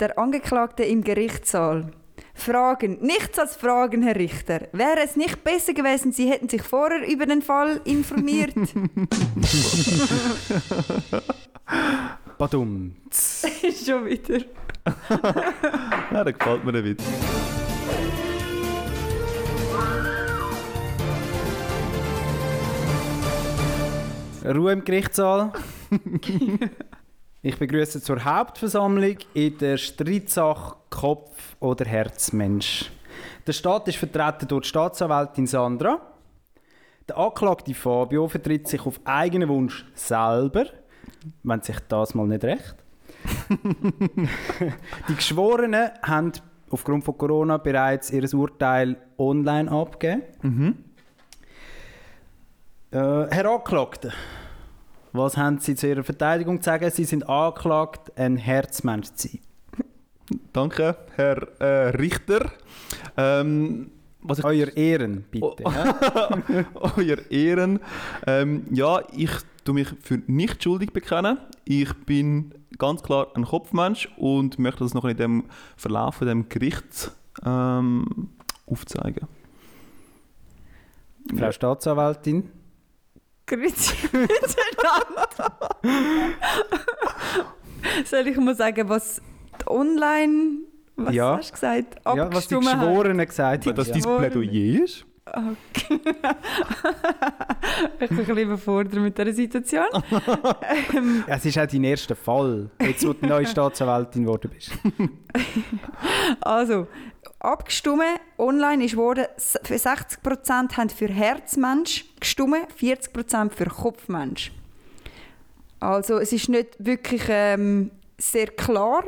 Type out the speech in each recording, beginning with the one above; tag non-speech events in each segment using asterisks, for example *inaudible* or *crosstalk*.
Der Angeklagte im Gerichtssaal. Fragen. Nichts als Fragen, Herr Richter. Wäre es nicht besser gewesen, Sie hätten sich vorher über den Fall informiert? *laughs* Badum. *laughs* Schon wieder. *laughs* Ja, da gefällt mir der Witz. Ruhe im Gerichtssaal. Ich begrüße zur Hauptversammlung in der Streitsache Kopf- oder Herzmensch. Der Staat ist vertreten durch die Staatsanwältin Sandra. Der Anklagte Fabio vertritt sich auf eigenen Wunsch selber, wenn sich das mal nicht recht. *laughs* Die Geschworenen haben aufgrund von Corona bereits ihr Urteil online abgegeben. Äh, Herr Anklagter, was haben Sie zu Ihrer Verteidigung zu sagen? Sie sind angeklagt, ein Herzmensch zu sein. Danke, Herr äh, Richter. Ähm, Euer Ehren, bitte. Oh. *laughs* Euer Ehren. Ähm, ja, ich tue mich für nicht schuldig bekennen. Ich bin ganz klar ein Kopfmensch und möchte das noch in dem Verlauf von dem Gericht ähm, aufzeigen. Frau Staatsanwältin. Grüezi miteinander. Soll ich mal sagen, was die online... Was Ja. hast du gesagt? Ja, was die? Geschworenen gesagt haben. Dass ja. dein. Plädoyer ist? Okay. *laughs* ich bin ein bisschen überfordert mit dieser Situation. *laughs* ähm, Es ist auch dein erster Fall, jetzt wo du neue *laughs* Staatsanwältin geworden bist. also, abgestimmt, online ist worden, s- für 60% haben für Herzmensch gestimmt, 40% für Kopfmensch. Also, es ist nicht wirklich ähm, sehr klar.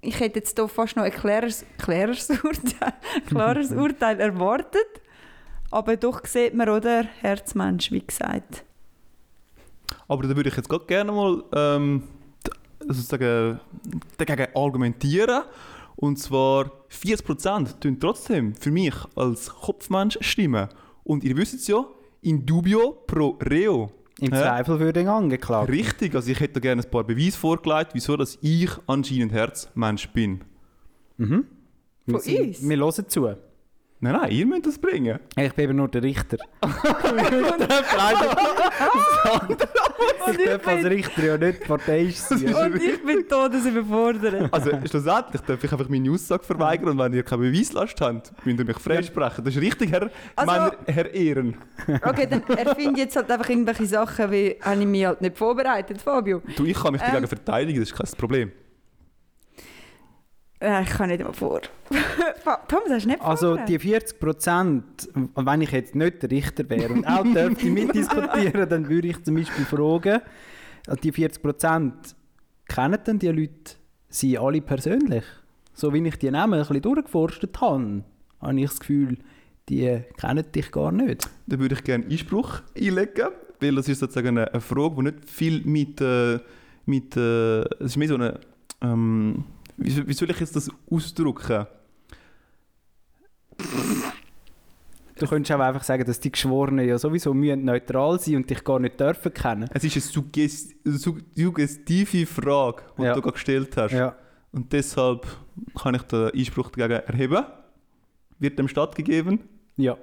Ich hätte jetzt hier fast noch ein klares, klares, *laughs* Urteil, klares *laughs* Urteil erwartet. Aber doch sieht man, oder? Herzmensch, wie gesagt. Aber da würde ich jetzt gerade gerne mal ähm, sozusagen dagegen argumentieren. Und zwar 40% tun trotzdem für mich als Kopfmensch stimmen. Und ihr wisst es ja, in dubio pro reo. Im Hä? Zweifel für den Angeklagten. Richtig, also ich hätte da gerne ein paar Beweise vorgelegt, wieso dass ich anscheinend Herzmensch bin. Mhm. Von Wir, sind- uns? wir hören zu. Nein, nein, ihr müsst das bringen. Ich bin eben nur der Richter. *laughs* *laughs* Und ich darf als Richter ja nicht parteiisch sein. Und ich bin todesüberfordert. Also schlussendlich darf ich einfach meine Aussage verweigern und wenn ihr keine Beweislast habt, müsst ihr mich freisprechen. Das ist richtig, Herr, Also- meiner Herr Ehren. Okay, dann erfinde jetzt halt einfach irgendwelche Sachen, wie habe ich mich halt nicht vorbereitet, Fabio. Du, ich kann mich Ähm. dagegen verteidigen, das ist kein Problem. Äh, ich kann nicht mal vor. *laughs* Thomas, hast du nicht Also vorbereitet? die 40 Prozent, wenn ich jetzt nicht der Richter wäre und auch dürfte *laughs* mitdiskutieren, dann würde ich zum Beispiel fragen, äh, die 40 Prozent, kennen denn die Leute sie alle persönlich? So wie ich die Namen ein bisschen durchgeforstet habe, habe ich das Gefühl, die kennen dich gar nicht. Da würde ich gerne Einspruch einlegen, weil das ist sozusagen eine, eine Frage, die nicht viel mit, äh, mit äh, es ist mehr so eine, ähm, wie, soll- wie soll ich jetzt das ausdrücken? Du könntest auch einfach sagen, dass die Geschworenen ja sowieso müssen neutral sein und dich gar nicht dürfen kennen. Es ist eine suggest su suggestive Frage, die Ja. du gerade gestellt hast. Ja. Und deshalb kann ich den Einspruch dagegen erheben. Wird dem stattgegeben? Ja.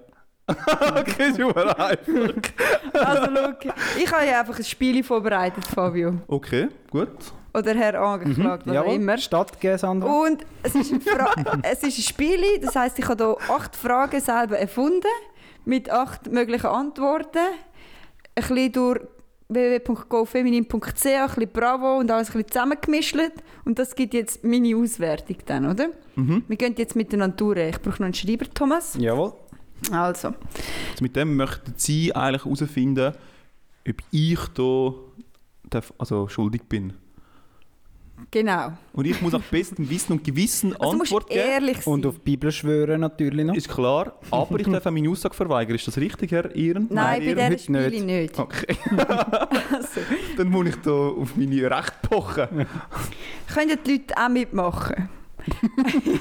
*laughs* okay, super einfach. Also, look, ich habe ja einfach ein Spiel vorbereitet, Fabio. Okay, gut. Oder Herr Angeklagt, auch Jawohl. immer. Stattgeben, Sandra. Und es ist, ein Fra *laughs* es ist ein Spiel, das heisst, ich habe hier acht Fragen selber erfunden, mit acht möglichen Antworten. Ein bisschen durch www.gofeminin.ch, ein bisschen Bravo und alles ein bisschen zusammengemischt. Und das gibt jetzt meine Auswertung dann, oder? Mhm. Wir gehen jetzt miteinander durch. Ich brauche noch einen Schreiber, Thomas. Jawohl. Also, Also mit dem möchten Sie eigentlich herausfinden, ob ich da darf, also schuldig bin. Genau. Und ich muss nach bestem Wissen und Gewissen Also, Antwort geben. ehrlich sein. Und auf die Bibel schwören natürlich noch. Ist klar, aber ich darf auch meine Aussage verweigern. Ist das richtig, Herr Ehren? Nein, bei Ehren? dieser Spiele nicht. nicht. Okay, *laughs* Also, *laughs* dann muss ich da auf meine Rechte pochen. *laughs* können die Leute auch mitmachen?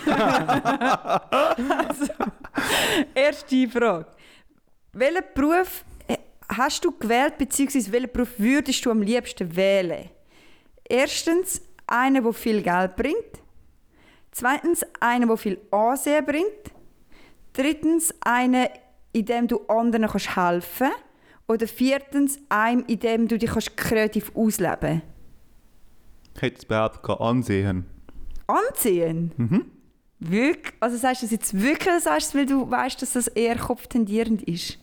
also, erste Frage. Welchen Beruf hast du gewählt, beziehungsweise welchen Beruf würdest du am liebsten wählen? Erstens, einen, der viel Geld bringt. Zweitens, einer, der viel Ansehen bringt. Drittens, einer, in dem du anderen kannst helfen Oder viertens, einem, in dem du dich kannst kreativ ausleben Ich hätte es behauptet, ansehen. Anziehen? Mhm. Wirklich? Also sagst du das jetzt wirklich, sagst du, weil du weißt, dass das eher kopftendierend ist?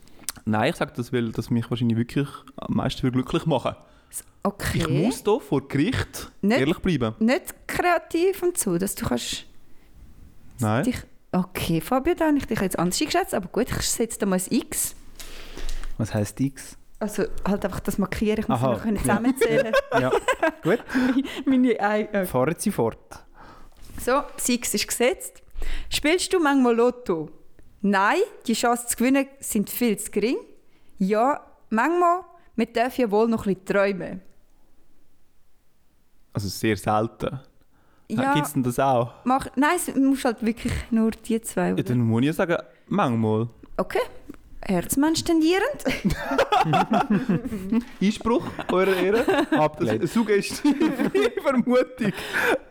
Nein, ich sage das, weil das mich wahrscheinlich wirklich am meisten würde glücklich machen Okay. Ich muss hier vor Gericht Nicht- ehrlich bleiben. Nicht kreativ und so, dass du kannst Nein. dich... Okay, Fabio, da habe ich dich jetzt anders eingeschätzt, aber gut, ich setze da mal ein X. Was heisst X? Also halt einfach das markieren, ich muss Aha, noch können ja. zusammenzählen. *laughs* Ja, gut. *laughs* Meine Ei- äh. Fahren Sie fort. So, das X ist gesetzt. Spielst du manchmal Lotto? Nein, die Chancen zu gewinnen sind viel zu gering. Ja, manchmal, wir dürfen ja wohl noch ein bisschen träumen. Also sehr selten. Ja, Gibt es denn das auch? mach, nein, es muss halt wirklich nur die zwei. Ja, dann muss ich ja sagen, manchmal. Okay, Herzmensch tendierend. *laughs* Einspruch, eurer Ehre. Das Abgelehnt. ist eine suggestive *laughs* Vermutung.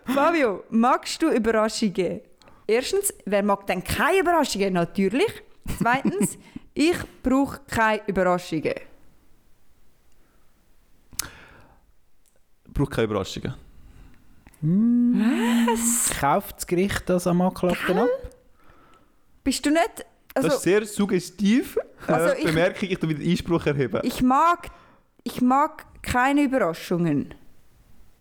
Fabio, magst du Überraschungen? Erstens, wer mag denn keine Überraschungen? Natürlich. Zweitens, *laughs* ich brauche keine Überraschungen. Braucht keine Überraschungen. Kauft das Gericht das am Anklappen ab? Bist du nicht... Das Also, ist sehr suggestiv. Also äh, ich- Bemerkung, ich wieder Einspruch erheben. ich mag, ich mag keine Überraschungen.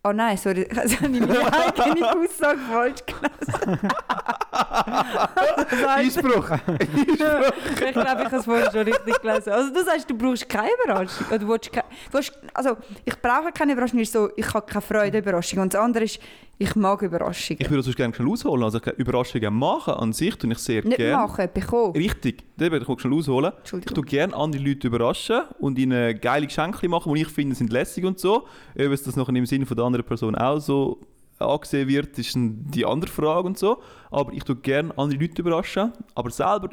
Oh nein, sorry, *laughs* also habe ich meine eigene Aussage falsch gelesen. *laughs* Einspruch. *laughs* ich glaube, ich habe es vorhin schon richtig gelesen. Also du sagst, du brauchst keine Überraschung. Du willst keine, du hast, also ich brauche keine Überraschung, ist so, ich habe keine Freude an Überraschungen. Und das andere ist, ich mag Überraschungen. Ich würde das sonst gerne schnell ausholen. Also Überraschungen machen an sich tue ich sehr Nicht gerne. machen, bekommen. Richtig, das werde ich schnell ausholen. Ich tue gerne andere Leute überraschen und ihnen geile Geschenke machen, die ich finde, sind lässig und so. Ob es das nachher im Sinne von der anderen Person auch so angesehen wird, ist die andere Frage und so. Aber ich tue gerne andere Leute überraschen. Aber selber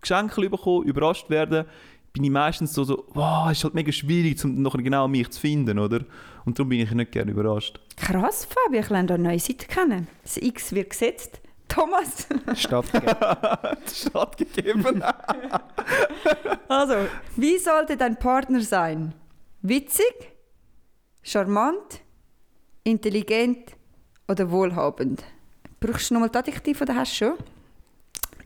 Geschenke bekommen, überrascht werden, bin ich meistens so, so wow, es ist halt mega schwierig, um nachher genau mich zu finden, oder? Und darum bin ich nicht gerne überrascht. Krass, Fabio, ich lerne da eine neue Seite kennen. Das X wird gesetzt. Thomas. *laughs* Stattgegeben. *laughs* Stattgegeben. *laughs* Also, wie sollte dein Partner sein? Witzig, charmant, intelligent oder wohlhabend? Brauchst du nochmal das Adjektiv oder hast du schon?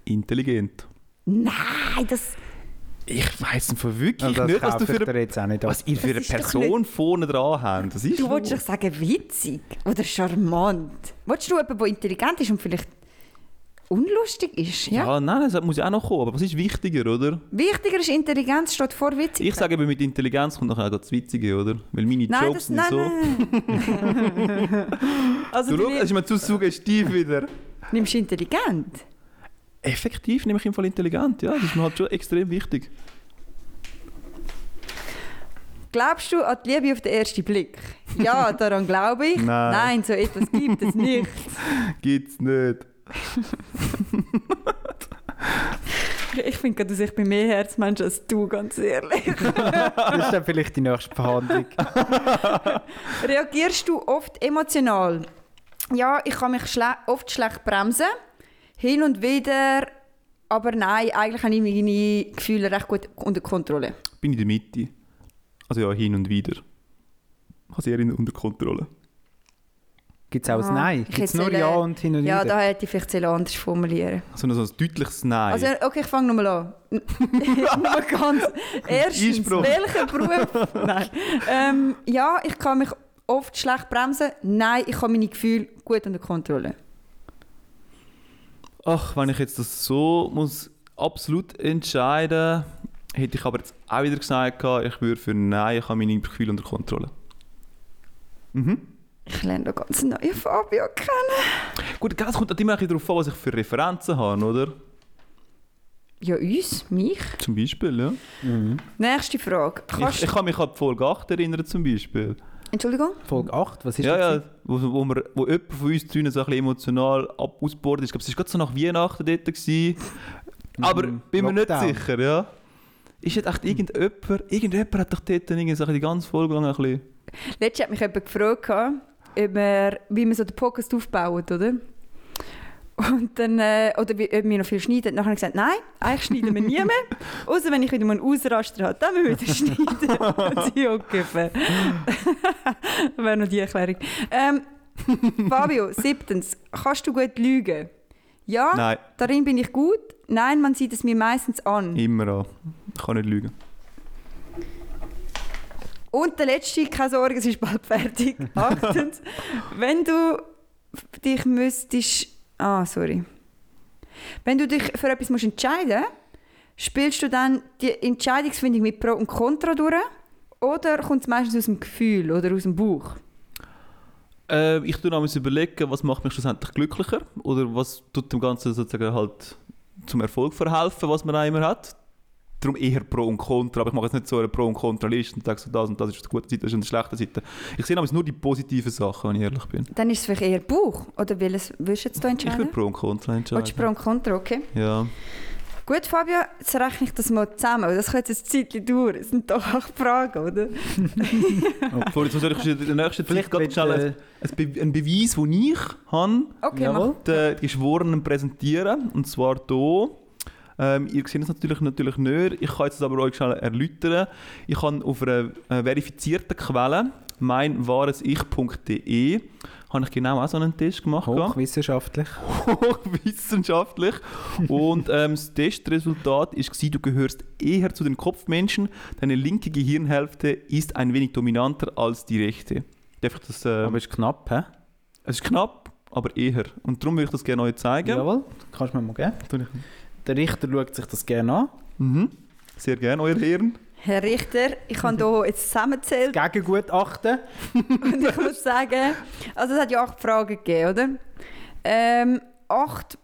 Intelligent. Nein, das... Ich weiss von wirklich das nicht, was du für ich eine jetzt auch nicht. Was ihr für eine Person vorne dran habt, das ist Du wolltest doch sagen witzig oder charmant. Wolltest du jemanden, der intelligent ist und vielleicht unlustig ist? Ja. ja. nein, das muss ja auch noch kommen. Aber was ist wichtiger, oder? Wichtiger ist Intelligenz statt vor Witzig. Ich sage eben, mit Intelligenz kommt nachher auch das Witzige, oder? Weil meine nein, Jokes das, sind nein, so... nein. *laughs* also Du du schau, das ist mir zu suggestiv wieder. nimmst du intelligent. Effektiv nehme ich im Fall intelligent, ja. Das ist mir halt schon extrem wichtig. Glaubst du an die Liebe auf den ersten Blick? Ja, daran glaube ich. *laughs* Nein. Nein, so etwas gibt es nicht. *laughs* Gibt's nicht. Ich finde dass ich bin mehr Herzmensch als du, ganz ehrlich. *laughs* Das ist dann vielleicht die nächste Verhandlung. *laughs* Reagierst du oft emotional? Ja, ich kann mich schle oft schlecht bremsen. Hin und wieder. Aber nein, eigentlich habe ich meine Gefühle recht gut unter Kontrolle. Bin in der Mitte. Also ja, hin und wieder. Ich habe sie eher in- unter Kontrolle. Gibt es auch ein Nein? Gibt es nur Ja und hin und Ja, wieder? da hätte ich vielleicht anders formulieren Also so ein deutliches Nein. Also, okay, ich fange nochmal an. *laughs* Nur ganz. Erstens, Einspruch. welcher Beruf? *laughs* Nein. Ähm, ja, ich kann mich oft schlecht bremsen. Nein, ich habe meine Gefühle gut unter Kontrolle. Ach, wenn ich jetzt das so muss absolut entscheiden, hätte ich aber jetzt auch wieder gesagt, ich würde für Nein, ich habe meine Gefühle unter Kontrolle. Mhm. Ich lerne da ganz neue Fabio kennen. Gut, es kommt immer darauf an, was ich für Referenzen habe, oder? Ja, uns, mich. Zum Beispiel, ja. Mhm. Nächste Frage. Kannst Ich, ich kann mich an die Folge 8 erinnern, zum Beispiel. Entschuldigung? Folge 8, was ist ja, das? ja, wo, wo, wir, wo jemand von uns drinnen so ein bisschen emotional ab ausgebordet ist. Ich glaube, es war gerade so nach Weihnachten dort. Gewesen. Aber Mhm. bin mir nicht Lockdown. sicher, ja. Ist jetzt echt irgendjemand, irgendjemand hat doch dort irgendwie so die ganze Folge lang ein bisschen... Letztes hat mich jemand gefragt, wir, wie man so den Podcast aufbaut, oder? Und dann, äh, oder wie, ob wir noch viel schneiden. Nachher gesagt, nein, eigentlich schneiden wir nie mehr. *laughs* Außer wenn ich wieder mal einen Ausraster habe, dann müssen wir wieder schneiden. Und sie okay. das *laughs* wäre noch die Erklärung. Ähm, Fabio, siebtens, kannst du gut lügen? Ja, Nein, darin bin ich gut. Nein, man sieht es mir meistens an. immer an. Ich kann nicht lügen. Und der letzte, keine Sorge, es ist bald fertig. *laughs* Achtens, wenn du dich müsstest. Ah, sorry. Wenn du dich für etwas musst entscheiden musst, spielst du dann die Entscheidungsfindung mit Pro und Contra durch? Oder kommt es meistens aus dem Gefühl oder aus dem Bauch? Äh, ich tue überlegen, was macht mich schlussendlich glücklicher oder was tut dem Ganzen sozusagen halt zum Erfolg verhelfen, was man auch immer hat. Darum eher Pro und Contra, aber ich mache jetzt nicht so eine Pro und Contra-Liste und sage so, das und das ist die gute Seite, das ist die schlechte Seite. Ich sehe aber nur die positiven Sachen, wenn ich ehrlich bin. Dann ist es vielleicht eher Bauch. Oder willst du jetzt da Ich würde entscheiden? Pro und Contra Willst du entscheiden. Pro und Contra, okay. Ja. Gut, Fabio, jetzt rechne ich das mal zusammen. weil Das könnte jetzt ein Zeitchen dauern. Das sind doch acht Fragen, oder? *laughs* Obwohl, jetzt soll ich in der nächsten Zeit Vielleicht gerade schnell äh, ein, ein, Be ein Beweis, den ich habe, Okay, die Geschworenen präsentieren. Und zwar hier. Ähm, ihr seht es natürlich, natürlich nicht. Ich kann jetzt aber euch schnell erläutern. Ich habe auf einer äh, verifizierten Quelle, meinwahresich.de, habe ich genau auch so einen Test gemacht. Hochwissenschaftlich. *laughs* hochwissenschaftlich. Und ähm, das Testresultat war, du gehörst eher zu den Kopfmenschen. Deine linke Gehirnhälfte ist ein wenig dominanter als die rechte. Darf ich das, ähm, Aber ist knapp, hä? es ist knapp, aber eher. Und darum würde ich das gerne euch zeigen. Jawohl. Kannst du mir mal geben. Der Richter schaut sich das gerne an. Mhm. Sehr gerne, euer Ehren. Herr Richter, ich habe hier jetzt zusammengezählt Gegengutachten. *laughs* und ich muss sagen, also es hat ja acht Fragen gegeben, oder? Ähm, acht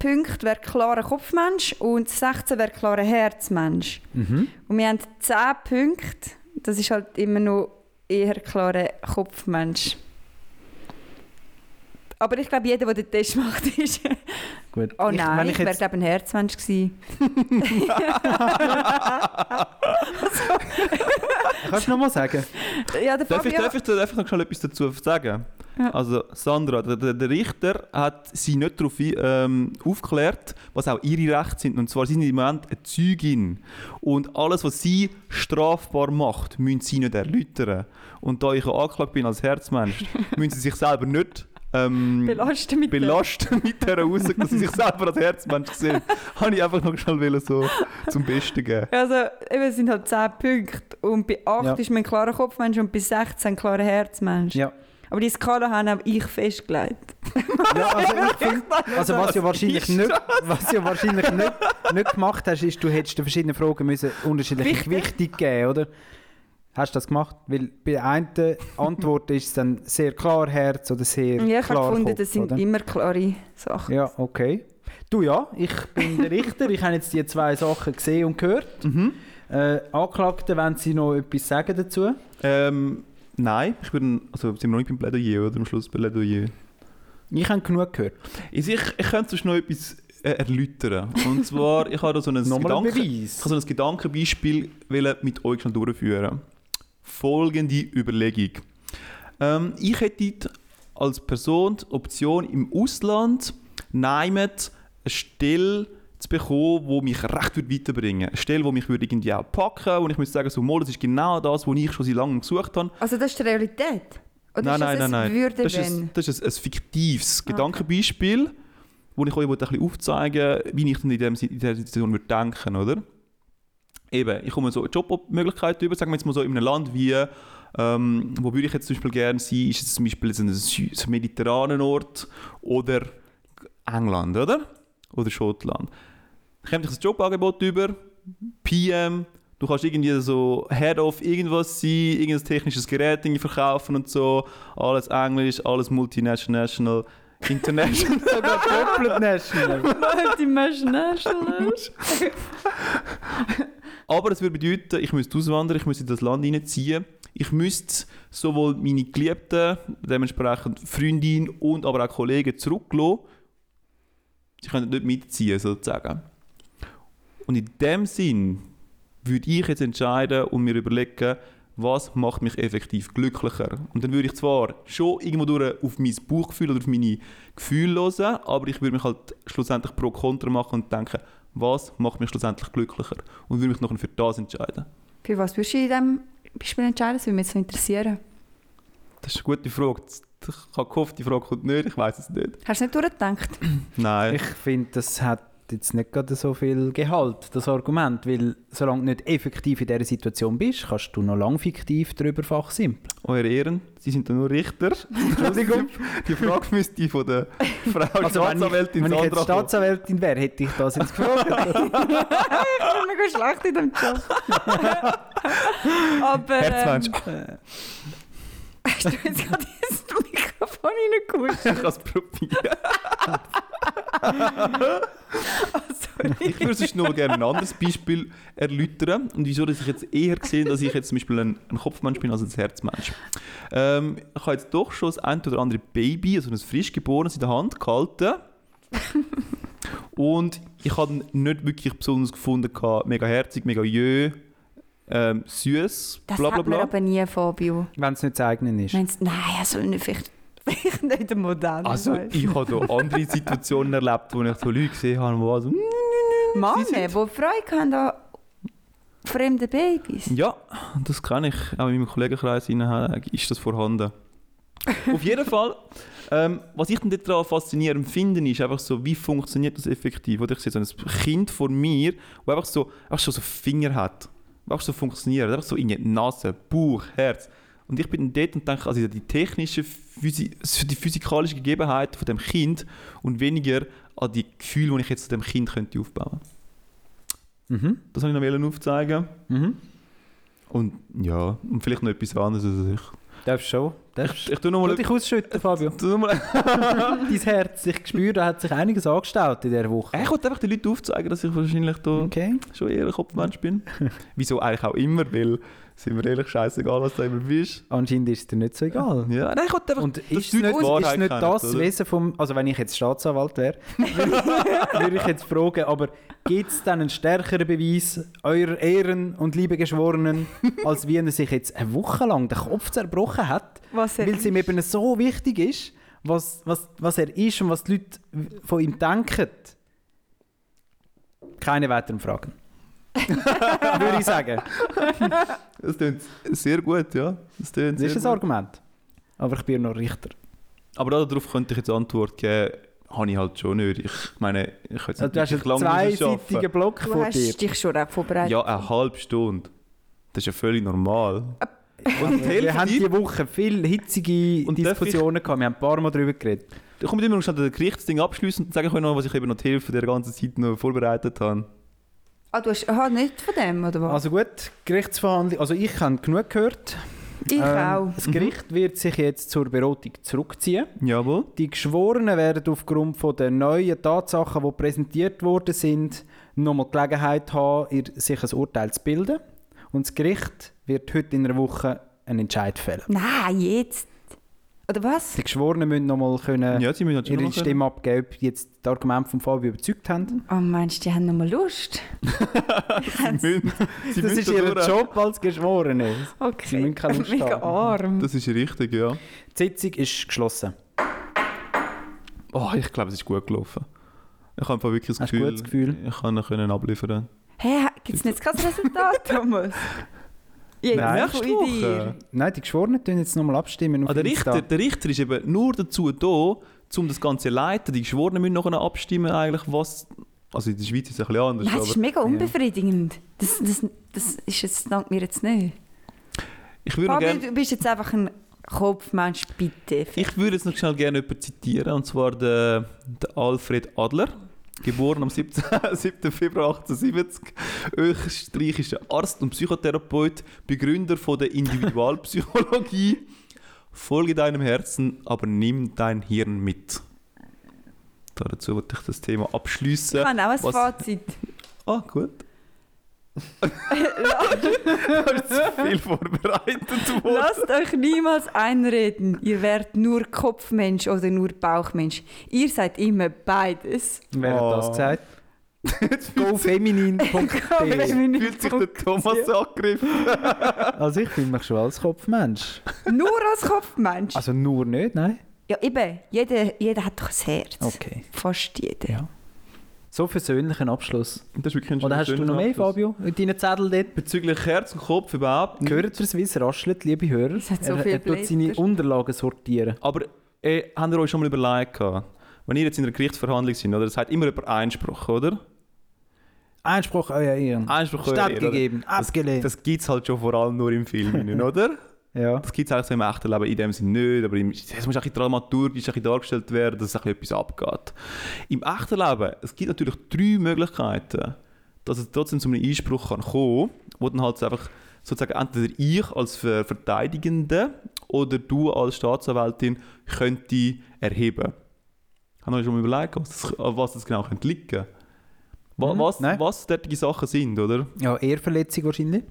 Punkte wäre klarer Kopfmensch und 16 wäre klarer Herzmensch. Mhm. Und wir haben 10 Punkte, das ist halt immer noch eher klarer Kopfmensch. Aber ich glaube, jeder, der den Test macht, *laughs* ist... Gut. Oh Ich- nein, wenn ich, ich wäre jetzt, glaube ein Herzmensch gewesen. *laughs* kannst du noch mal sagen? Ja, der Darf ich, Fabio... darf, ich, darf ich noch schnell etwas dazu sagen? Ja. Also Sandra, der, der, der Richter hat sie nicht darauf ähm, aufgeklärt, was auch ihre Rechte sind. Und zwar sind sie im Moment eine Zeugin. Und alles, was sie strafbar macht, müssen sie nicht erläutern. Und da ich ja angeklagt bin als Herzmensch, *laughs* müssen sie sich selber nicht ähm, Belasten mit belasten mit dieser Aussage, dass sie sich selber als Herzmensch sehen. *laughs* Habe ich einfach noch schnell so zum Besten geben. Also, eben, es sind halt 10 Punkte. Und bei 8 Ja. ist man ein klarer Kopfmensch und bei 16 ein klarer Herzmensch. Ja. Aber die Skala habe auch ich festgelegt. *laughs* ja also, ich *laughs* find, also was du wahrscheinlich nicht, was du wahrscheinlich nicht, nicht gemacht hast, ist, du hättest den verschiedenen Fragen müssen unterschiedliche Wichtig. Gewichtung geben, oder? Hast du das gemacht? Weil bei der einen Antwort ist es dann sehr klar Herz oder sehr Ja, ich habe klar gefunden, Kopf, das sind oder? immer klare Sachen. Ja, okay. Du ja, ich bin der Richter. ich habe jetzt die zwei Sachen gesehen und gehört. Mhm. Äh, Anklagte, wenn Sie noch etwas sagen dazu? Ähm, nein, ich bin, also sind wir noch nicht beim Plädoyer oder am Schluss beim Plädoyer? Ich habe genug gehört. Also ich, ich könnte sonst noch etwas äh, erläutern. Und zwar, ich habe da so ein, *laughs* Gedanken, ich habe so ein Gedankenbeispiel mit euch schon durchführen. Folgende Überlegung. Ähm, ich hätte als Person die Option im Ausland nehmen, eine Stelle zu bekommen, die mich recht würde weiterbringen würde. Eine Stelle, die mich würde irgendwie auch packen und ich müsste sagen, so, mal, das ist genau das, was ich schon seit langem gesucht habe. Also das ist die Realität? Oder nein, ist nein, nein, ein nein. Würde Das ist, ein, das ist ein, ein fiktives okay. Gedankenbeispiel, wo ich euch ein bisschen aufzeigen wollte, wie ich in, dem, in dieser Situation würde denken würde. Eben, ich komme so eine Jobmöglichkeit über, sagen wir jetzt mal so in einem Land wie, ähm, wo würde ich jetzt zum Beispiel gerne sein, ist es zum Beispiel so ein, ein mediterranen Ort oder England, oder? Oder Schottland. Dann kommt dich das Jobangebot über, PM, du kannst irgendwie so Head of irgendwas sein, irgendein technisches Gerät irgendwie verkaufen und so, alles Englisch, alles multinational, international. *laughs* Sogar doppelt national. Multinational. *laughs* Aber es würde bedeuten, ich müsste auswandern, ich müsste in das Land hineinziehen. Ich müsste sowohl meine Geliebten, dementsprechend Freundin und aber auch Kollegen zurücklassen. Sie können nicht mitziehen, sozusagen. Und in dem Sinn würde ich jetzt entscheiden und mir überlegen, was macht mich effektiv glücklicher? Und dann würde ich zwar schon irgendwo durch auf mein Bauchgefühl oder auf meine Gefühle hören, aber ich würde mich halt schlussendlich pro Kontra machen und denken, was macht mich schlussendlich glücklicher? Und würde mich noch für das entscheiden. Für was würdest du in diesem Beispiel entscheiden? Das würde mich jetzt so interessieren. Das ist eine gute Frage. Ich habe gehofft, die Frage kommt nicht, ich weiß es nicht. Hast du nicht durchgedacht? *clears throat* Nein. Ich finde, das hat jetzt nicht gerade so viel Gehalt, das Argument, weil solange du nicht effektiv in dieser Situation bist, kannst du noch lang fiktiv darüber fachsimpeln. Eure Ehren, Sie sind ja nur Richter. *laughs* Entschuldigung. *laughs* Die Frage müsste von der Frau Also wenn ich, Staatsanwältin wenn ich jetzt Sandra kommen. Staatsanwältin wäre, hätte ich das jetzt gefragt. ich *laughs* bin mega schlecht in dem Job. Aber. Herzmensch. Ähm, hast du jetzt gerade ins Mikrofon reingekuscht? Ich kann es probieren. Sorry. Ich würde sonst noch gerne ein anderes Beispiel erläutern und wieso dass ich jetzt eher sehe, dass ich jetzt zum Beispiel ein, ein Kopfmensch bin als ein Herzmensch. Ähm, ich habe jetzt doch schon das ein oder andere Baby, also ein frisch geborenes in der Hand gehalten und ich habe ihn nicht wirklich besonders gefunden, mega herzig, mega jö, ähm, süß, Das bla bla hat man bla. aber nie, Fabio. wenn es nicht das eigene ist. Meinst du, nein, er soll nicht vielleicht, vielleicht *laughs* nicht ein Modell Also ich habe da andere Situationen erlebt, wo ich so Leute gesehen habe, die so, Männer, sind- die Freude haben an fremden Babys. Ja, das kann ich. Auch in meinem Kollegenkreis ist das vorhanden. *laughs* Auf jeden Fall, ähm, was ich daran faszinierend finde, ist einfach so, wie funktioniert das effektiv. Oder ich sehe so ein Kind vor mir, das einfach so, einfach schon so Finger hat. Einfach so funktioniert. Einfach so in die Nase, Bauch, Herz. Und ich bin dort und denke, also die technische, Physi die physikalischen Gegebenheiten von dem Kind und weniger an die Gefühle, die ich jetzt zu dem Kind könnte aufbauen könnte. Mhm. Das wollte ich noch aufzeigen. Mhm. Und ja, und vielleicht noch etwas anderes als ich. Darfst schon. Darfst. Ich, ich tue noch Tu mal dich ausschütten, Fabio. Tu noch mal *laughs* Dein Herz, ich spüre, da hat sich einiges angestaut in dieser Woche. ich wollte einfach den Leuten aufzeigen, dass ich wahrscheinlich da Okay. schon eher ein Kopfmensch bin. *laughs* Wieso eigentlich auch immer, weil, sind wir ehrlich, scheißegal, was du immer bist. Anscheinend ist es dir nicht so egal. Ja, nein, ich wollte einfach, Und ist es nicht, ist nicht das oder? Wesen vom... Also wenn ich jetzt Staatsanwalt wäre, *laughs* würde ich jetzt fragen, aber gibt es dann einen stärkeren Beweis eurer Ehren und liebe Geschworenen, als wie er sich jetzt eine Woche lang den Kopf zerbrochen hat, Was er weil es ihm eben so wichtig ist, was, was, was er ist und was die Leute von ihm denken? Keine weiteren Fragen. *laughs* würde ich sagen. Das klingt sehr gut, ja. Das, Das ist ein gut. Argument. Aber ich bin noch Richter. Aber darauf könnte ich jetzt Antwort geben, habe ich halt schon nicht. Ich meine, ich könnte Also, du hast wirklich einen lange müssen zweiseitigen. Block Du vor hast dir. dich schon auch vorbereitet. Ja, eine halbe Stunde. Das ist ja völlig normal. Und die *laughs* Wir haben diese Woche viele hitzige Und Diskussionen gehabt. Wir haben ein paar Mal darüber geredet. Da komme ich immer noch schnell das Gerichtsding abschließen und sagen euch noch, was ich eben noch die Hälfte der ganzen Zeit noch vorbereitet habe. Ah, du hast aha, nicht von dem, oder was? Also gut, Gerichtsverhandlung. Also ich habe genug gehört. ich Ähm, auch. Das Gericht wird sich jetzt zur Beratung zurückziehen. Jawohl. Die Geschworenen werden aufgrund von der neuen Tatsachen, die präsentiert worden sind, nochmal die Gelegenheit haben, ihr- sich ein Urteil zu bilden. Und das Gericht wird heute in einer Woche einen Entscheid fällen. Nein, jetzt. Oder was? Die Geschworenen müssen nochmal können Ja, sie müssen ihre noch Stimme abgeben, ob jetzt die Argumente von Fabio überzeugt haben. Oh, meinst du, die haben noch mal Lust? *laughs* Sie müssen, sie Das ist ihr. Job als Geschworene. Sie Okay. müssen keine Lust Mega haben. arm. Das ist richtig, ja. Die Sitzung ist geschlossen. Oh, ich glaube, es ist gut gelaufen. Ich habe einfach wirklich das Hast du ein Gefühl, gutes Gefühl? ich kann ihn können abliefern. Hä, gibt es nicht *laughs* kein Resultat, Thomas? Jetzt Nein. von Nächste Woche. Nein, die Geschworenen tun jetzt nochmal abstimmen. auf Ah, der. Richter, der Richter ist eben nur dazu da, um das Ganze zu leiten. Die Geschworenen müssen nachher abstimmen, eigentlich, was. Also in der Schweiz ist es ein bisschen anders. Nein, das ist aber mega unbefriedigend. Das, das, das ist jetzt, dank mir jetzt nicht. ich würde noch Fabio, gerne. du bist jetzt einfach ein Kopfmensch, bitte. Ich würde jetzt noch schnell gerne jemanden zitieren, und zwar den, den Alfred Adler, geboren am 17. 7. *laughs* Februar 1870, österreichischer Arzt und Psychotherapeut, Begründer von der Individualpsychologie. Folge deinem Herzen, aber nimm dein Hirn mit. Dazu wollte ich das Thema Ich abschließen. habe auch ein Was- Fazit. Ah, gut. *laughs* viel vorbereitet worden. Lasst euch niemals einreden, ihr werdet nur Kopfmensch oder nur Bauchmensch. Ihr seid immer beides. Wer hat das Oh. gesagt? *laughs* gofeminin.de Fühlt sich der Thomas angegriffen? *laughs* Also ich fühle mich schon als Kopfmensch. Nur als Kopfmensch? Also nur nicht, nein? ja, eben. Jeder, jeder hat doch ein Herz. Okay. Fast jeder. Ja. So versöhnlichen Abschluss. Das ist wirklich ein Oder hast du noch mehr, Abschluss. Fabio? In deinen Zettel dort? Bezüglich Herz und Kopf überhaupt nicht. Gehört ihr es, wie es raschelt, liebe Hörer? Es hat so er, er tut seine. Unterlagen sortieren. Aber äh, habt ihr euch schon mal überlegt, gehabt, wenn ihr jetzt in einer Gerichtsverhandlung seid, oder? Es hat immer über Einspruch, oder? Einspruch euer Ehren. Einspruch euer Ehren, oder? Stattgegeben, abgelehnt. Das gibt es halt schon vor allem nur im Film, *laughs* oder? Ja. Das gibt es eigentlich so im echten Leben in dem Sinne nicht, aber im, es muss ein bisschen dramaturgisch ein bisschen dargestellt werden, dass es ein bisschen etwas abgeht. Im echten Leben, es gibt natürlich drei Möglichkeiten, dass es trotzdem zu einem Einspruch kann kommen kann, wo dann halt einfach sozusagen entweder ich als Ver Verteidigende oder du als Staatsanwältin könnte erheben. Haben wir schon mal überlegt, was das, was das genau könnte liegen Wa- Mhm, was, was solche Sachen sind, oder? ja, Ehrverletzung wahrscheinlich.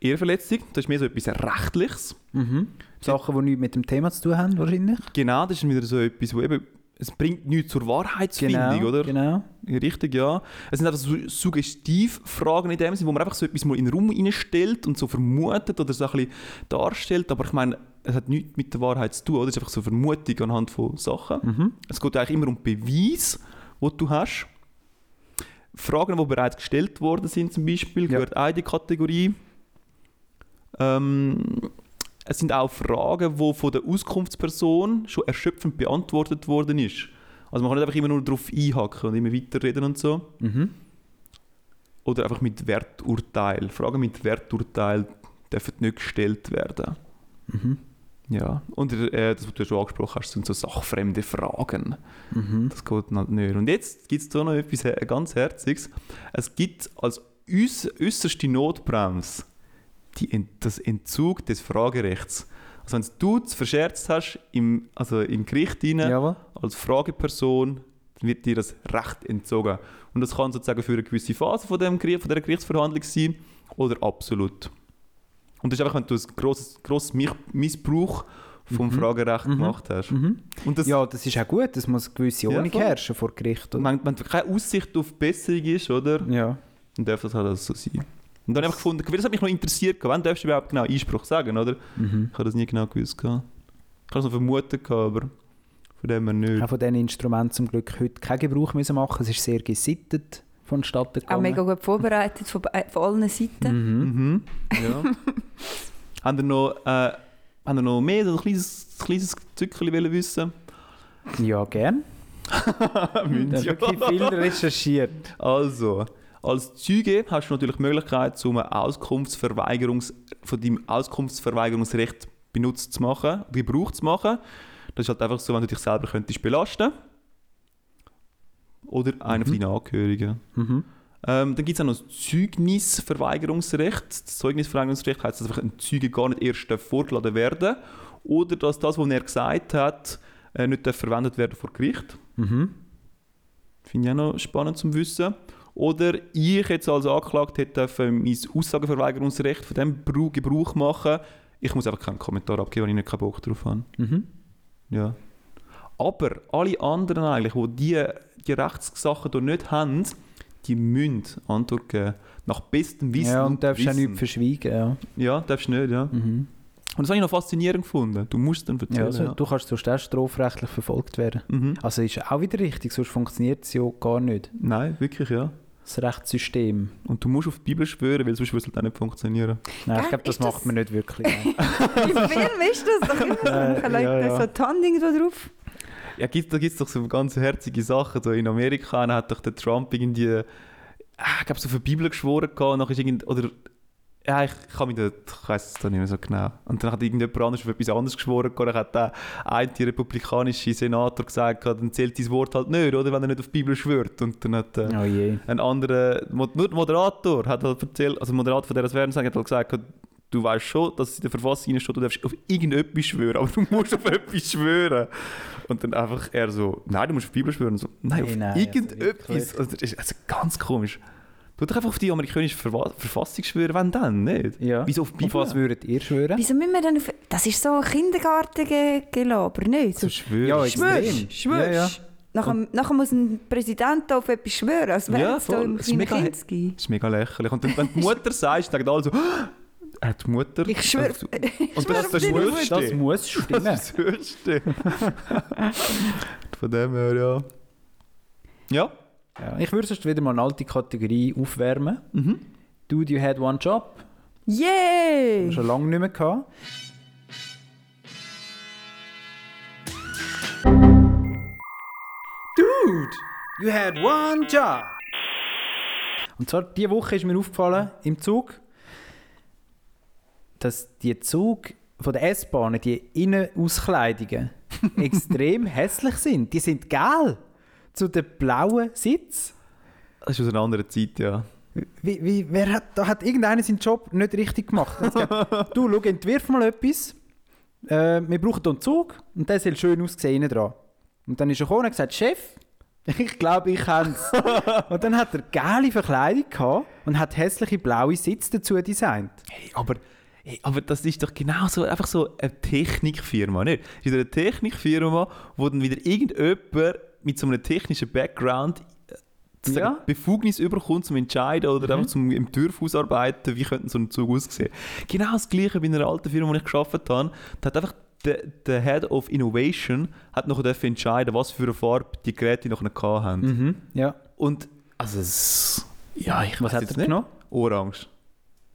Ehrverletzung, das ist mehr so etwas Rechtliches. Mhm. Sachen, die nichts mit dem Thema zu tun haben, wahrscheinlich. Genau, das ist wieder so etwas, wo eben, es bringt nichts zur Wahrheitsfindung, Genau, oder? genau. Ja, Richtig, ja. Es sind einfach so Suggestivfragen in dem Sinne, wo man einfach so etwas mal in den Raum reinstellt und so vermutet oder so ein bisschen darstellt, aber ich meine, es hat nichts mit der Wahrheit zu tun, oder? Es ist einfach so Vermutung anhand von Sachen. Mhm. Es geht eigentlich immer um Beweis, wo du hast. Fragen, die bereits gestellt worden sind, zum Beispiel, Ja. gehört in die Kategorie. Ähm, es sind auch Fragen, die von der Auskunftsperson schon erschöpfend beantwortet worden ist. Also man kann nicht einfach immer nur darauf einhaken und immer weiterreden und so. Mhm. Oder einfach mit Werturteil. Fragen mit Werturteil dürfen nicht gestellt werden. Mhm. Ja. Und äh, das, was du schon angesprochen hast, sind so sachfremde Fragen. Mhm. Das geht halt nicht. Und jetzt gibt es da noch etwas ganz Herziges. Es gibt als äuß äußerste Notbremse die das Entzug des Fragerechts. Also wenn du es verscherzt hast im, also im Gericht rein, Jawohl. als Frageperson, dann wird dir das Recht entzogen. Und das kann sozusagen für eine gewisse Phase von, dem von dieser Gerichtsverhandlung sein oder absolut. Und das ist einfach, wenn du ein grosses, Missbrauch vom Mhm. Fragerecht Mhm. gemacht hast. Mhm. Und das, Ja, das ist auch gut. Es muss eine gewisse Ja, Ordnung voll. herrschen vor Gericht. und Oder? wenn, wenn keine Aussicht auf Besserung ist, oder, Ja. dann darf das halt auch so sein. Und dann habe ich einfach gefunden, das hat mich noch interessiert, wann darfst du überhaupt genau Einspruch sagen, oder? Mhm. Ich habe das nie genau gewusst. Ich habe es noch vermutet, aber von dem her nicht. Auch von diesen Instrumenten zum Glück heute keinen Gebrauch müssen machen. Es ist sehr gesittet vonstatten Auch gegangen. mega gut vorbereitet von, be- von allen Seiten. Mhm. Mhm. Ja. *laughs* haben ihr noch, äh, haben ihr noch mehr, so ein kleines, kleines Zückchen wollen wissen? Ja, gern. *laughs* Hast ja. wirklich viel recherchiert. Also, als Zeuge hast du natürlich die Möglichkeit, um ein Auskunftsverweigerungs von deinem Auskunftsverweigerungsrecht benutzt zu machen, Gebrauch zu machen. Das ist halt einfach so, wenn du dich selber könntest belasten oder einen von Mhm. deinen Angehörigen. Mhm. Ähm, dann gibt es auch noch das Zeugnisverweigerungsrecht. Das Zeugnisverweigerungsrecht heisst, dass einfach ein Zeuge gar nicht erst vorgeladen werden oder dass das, was er gesagt hat, äh, nicht verwendet werden vor Gericht. Mhm. Finde ich auch noch spannend zu wissen. Oder ich jetzt als Angeklagt hätte dürfen mein Aussageverweigerungsrecht von dem Gebrauch machen. Ich muss einfach keinen Kommentar abgeben, wenn ich nicht keinen Bock drauf habe. Mhm. Ja. Aber alle anderen eigentlich, die die, die Rechtssachen hier nicht haben, die müssen Antwort geben. Nach bestem Wissen Ja, und darfst auch Wissen. nichts verschweigen. Ja. Ja, darfst nicht, ja. Mhm. Und das habe ich noch faszinierend gefunden. Du musst dann Ja, erzählen. also, Ja, Du kannst sonst auch strafrechtlich verfolgt werden. Mhm. Also ist auch wieder richtig, sonst funktioniert es ja gar nicht. Nein, wirklich, ja. Das Rechtssystem. Und du musst auf die Bibel schwören, weil sonst würde es halt nicht funktionieren. Nein, ich Gell, glaube, das das- macht man nicht wirklich. Im Film *laughs* ist das doch immer so. Man legt ja, ja. so irgendwo drauf. Ja, gibt, da gibt es doch so ganz herzige Sachen. So in Amerika hat doch der Trump irgendwie, äh, ich glaube, so für die Bibel geschworen gehabt, und nachher ist irgend, oder, ja, ich kann mich da, ich weiß es nicht mehr so genau. Und dann hat irgendjemand anderes für etwas anderes geschworen dann hat der eine republikanische Senator gesagt, dann zählt dein Wort halt nicht, oder, wenn er nicht auf die Bibel schwört. Und dann hat äh, Oh je. ein anderer, nur der Moderator hat halt erzählt, also der Moderator von dieser Fernsehen hat halt gesagt, du weißt schon, dass es in der Verfassung steht, du darfst auf irgendetwas schwören, aber du *laughs* musst auf etwas schwören. Und dann einfach er so, nein, du musst auf die Bibel schwören. Und so, nein, auf nein, also irgendetwas. Also, das ist also ganz komisch. Du doch einfach auf die amerikanische Verwa Verfassung schwören, wenn dann, nicht? Ja. Wieso auf die Auf Bibel? was würdet ihr schwören? Wieso müssen wir dann auf... Das ist so Kindergartengelaber, nicht? So, Zu schwören. Ja, schwörst, schwörst. Ja, ja. Nachher, nachher muss ein Präsident auf etwas schwören, als wäre Ja, es da im Das ist mega-. Das ist mega lächerlich. Und wenn die Mutter sagt, sagen alle so, hat die Mutter... Ich schwöre, Also, *laughs* ich Und das, das, muss. Das muss stimmen. Das ist das Höchste. Von dem her, ja. Ja. Ja, ich würde sonst wieder mal eine alte Kategorie aufwärmen. Mhm. Dude, you had one job. Yay! Schon lange nicht mehr gehabt. Dude, you had one job. Und zwar diese Woche ist mir aufgefallen im Zug, dass die Zug von der S-Bahn, die Innenauskleidungen, *laughs* extrem hässlich sind. Die sind geil. Zu den blauen Sitz. Das ist aus einer anderen Zeit, ja. Wie, wie, wer hat, da hat irgendeiner seinen Job nicht richtig gemacht. Gesagt, *laughs* du, schau, entwirf mal etwas. Äh, wir brauchen hier einen Zug und der soll schön aussehen dran. Und dann ist er gekommen und gesagt, Chef, *laughs* ich glaube, ich kann es. *laughs* und dann hat er geile Verkleidung gehabt und hat hässliche blaue Sitze dazu designt. Hey, aber, hey, aber das ist doch genau so, einfach so eine Technikfirma, nicht? Es ist eine Technikfirma, wo dann wieder irgendjemand mit so einem technischen Background äh, Ja. Befugnis überkommt zum Entscheiden oder einfach zum im Turf ausarbeiten, wie könnte so ein Zug aussehen. Genau das Gleiche bei einer alten Firma, wo ich gearbeitet habe. Da hat einfach der, der Head of Innovation hat noch entscheiden, was für eine Farbe die Geräte noch hatten. Mhm. Ja. Und also es, ja, ich Was weiß hat er nicht. genommen? Orange.